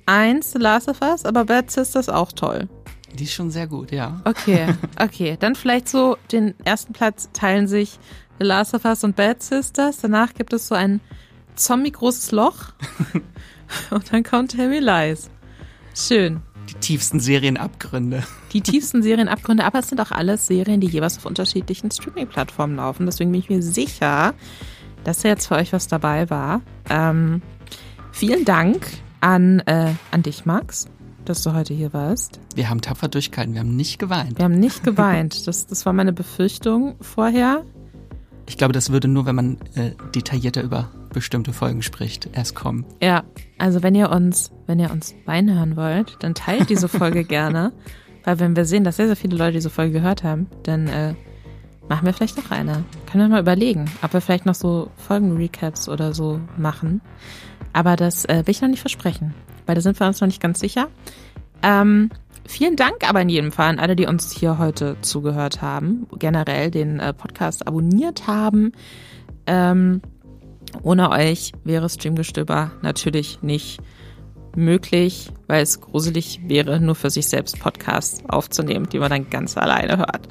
eins The Last of Us, aber Bad Sisters auch toll. Die ist schon sehr gut, ja. Okay, okay. Dann vielleicht so den ersten Platz teilen sich The Last of Us und Bad Sisters. Danach gibt es so ein zombie-großes Loch. und dann kommt Tammy Lies. Schön. Die tiefsten Serienabgründe. Die tiefsten Serienabgründe, aber es sind auch alles Serien, die jeweils auf unterschiedlichen Streaming-Plattformen laufen. Deswegen bin ich mir sicher, dass da jetzt für euch was dabei war. Ähm, vielen Dank an, äh, an dich, Max, dass du heute hier warst. Wir haben tapfer durchgehalten, wir haben nicht geweint. Wir haben nicht geweint. Das, das war meine Befürchtung vorher. Ich glaube, das würde nur, wenn man äh, detaillierter über bestimmte Folgen spricht, erst kommen. Ja, also wenn ihr uns, wenn ihr uns weinen hören wollt, dann teilt diese Folge gerne. Weil wenn wir sehen, dass sehr, sehr viele Leute diese Folge gehört haben, dann äh, machen wir vielleicht noch eine. Können wir mal überlegen, ob wir vielleicht noch so Folgen-Recaps oder so machen. Aber das äh, will ich noch nicht versprechen, weil da sind wir uns noch nicht ganz sicher. Ähm, vielen Dank aber in jedem Fall an alle, die uns hier heute zugehört haben, generell den äh, Podcast abonniert haben. Ähm, ohne euch wäre Streamgestöber natürlich nicht möglich, weil es gruselig wäre, nur für sich selbst Podcasts aufzunehmen, die man dann ganz alleine hört.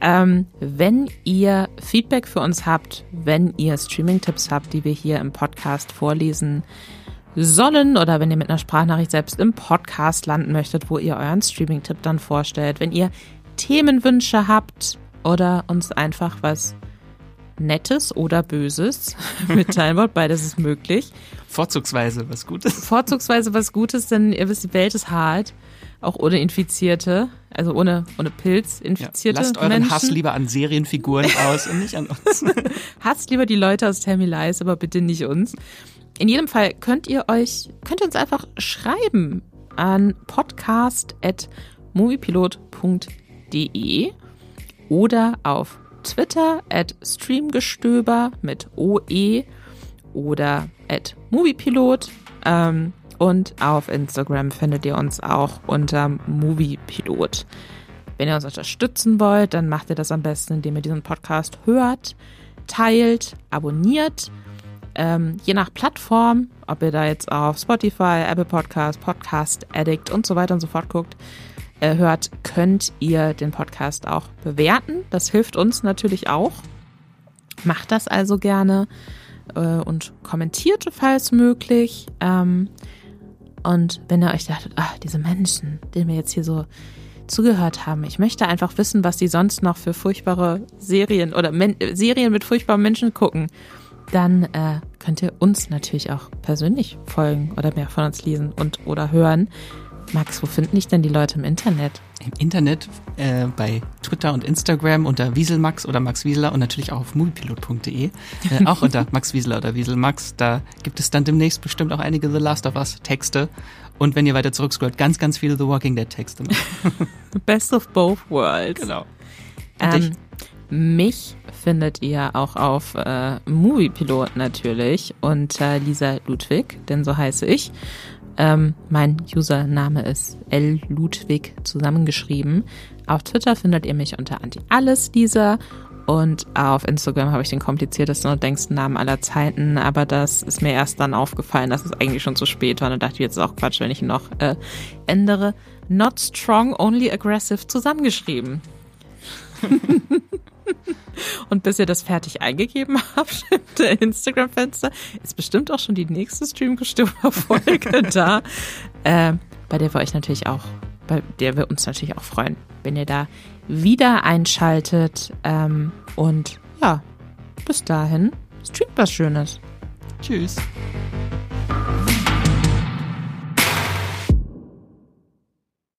Ähm, wenn ihr Feedback für uns habt, wenn ihr Streaming-Tipps habt, die wir hier im Podcast vorlesen sollen oder wenn ihr mit einer Sprachnachricht selbst im Podcast landen möchtet, wo ihr euren Streaming-Tipp dann vorstellt, wenn ihr Themenwünsche habt oder uns einfach was Nettes oder Böses mitteilen wollt, beides ist möglich. Vorzugsweise was Gutes. Vorzugsweise was Gutes, denn ihr wisst, die Welt ist hart, auch ohne Infizierte, also ohne, ohne Pilz infizierte ja, lasst euren Menschen. Hass lieber an Serienfiguren aus und nicht an uns. Hasst lieber die Leute aus Tammy Lies, aber bitte nicht uns. In jedem Fall könnt ihr euch, könnt ihr uns einfach schreiben. an podcast.moviepilot.de oder auf Twitter at streamgestöber mit OE oder at moviepilot. Ähm, und auf Instagram findet ihr uns auch unter Moviepilot. Wenn ihr uns unterstützen wollt, dann macht ihr das am besten, indem ihr diesen Podcast hört, teilt, abonniert. Ähm, je nach Plattform, ob ihr da jetzt auf Spotify, Apple Podcast, Podcast Addict und so weiter und so fort guckt, äh, hört, könnt ihr den Podcast auch bewerten. Das hilft uns natürlich auch. Macht das also gerne äh, und kommentiert, falls möglich. Ähm, und wenn ihr euch dachtet, ach, diese Menschen, denen wir jetzt hier so zugehört haben, ich möchte einfach wissen, was sie sonst noch für furchtbare Serien oder Men Serien mit furchtbaren Menschen gucken, dann äh, könnt ihr uns natürlich auch persönlich folgen oder mehr von uns lesen und oder hören. Max, wo finden dich denn die Leute im Internet? Im Internet äh, bei Twitter und Instagram unter Wieselmax oder Max Wieseler und natürlich auch auf moviepilot.de. Äh, auch unter Max Wieseler oder Wieselmax. Da gibt es dann demnächst bestimmt auch einige The Last of Us Texte. Und wenn ihr weiter zurückscrollt, ganz, ganz viele The Walking Dead Texte. Best of both worlds. Genau. Ähm, mich findet ihr auch auf äh, Moviepilot natürlich unter Lisa Ludwig, denn so heiße ich. Ähm, mein Username ist L Ludwig zusammengeschrieben. Auf Twitter findet ihr mich unter Anti-Alles-Lisa und auf Instagram habe ich den kompliziertesten und längsten Namen aller Zeiten, aber das ist mir erst dann aufgefallen, dass es eigentlich schon zu spät war. Und da dachte ich, jetzt ist auch Quatsch, wenn ich ihn noch äh, ändere. Not strong, only aggressive zusammengeschrieben. Und bis ihr das fertig eingegeben habt im Instagram-Fenster, ist bestimmt auch schon die nächste Streamgestöber-Folge da, äh, bei der wir euch natürlich auch, bei der wir uns natürlich auch freuen, wenn ihr da wieder einschaltet. Ähm, und ja, bis dahin, streamt was Schönes. Tschüss.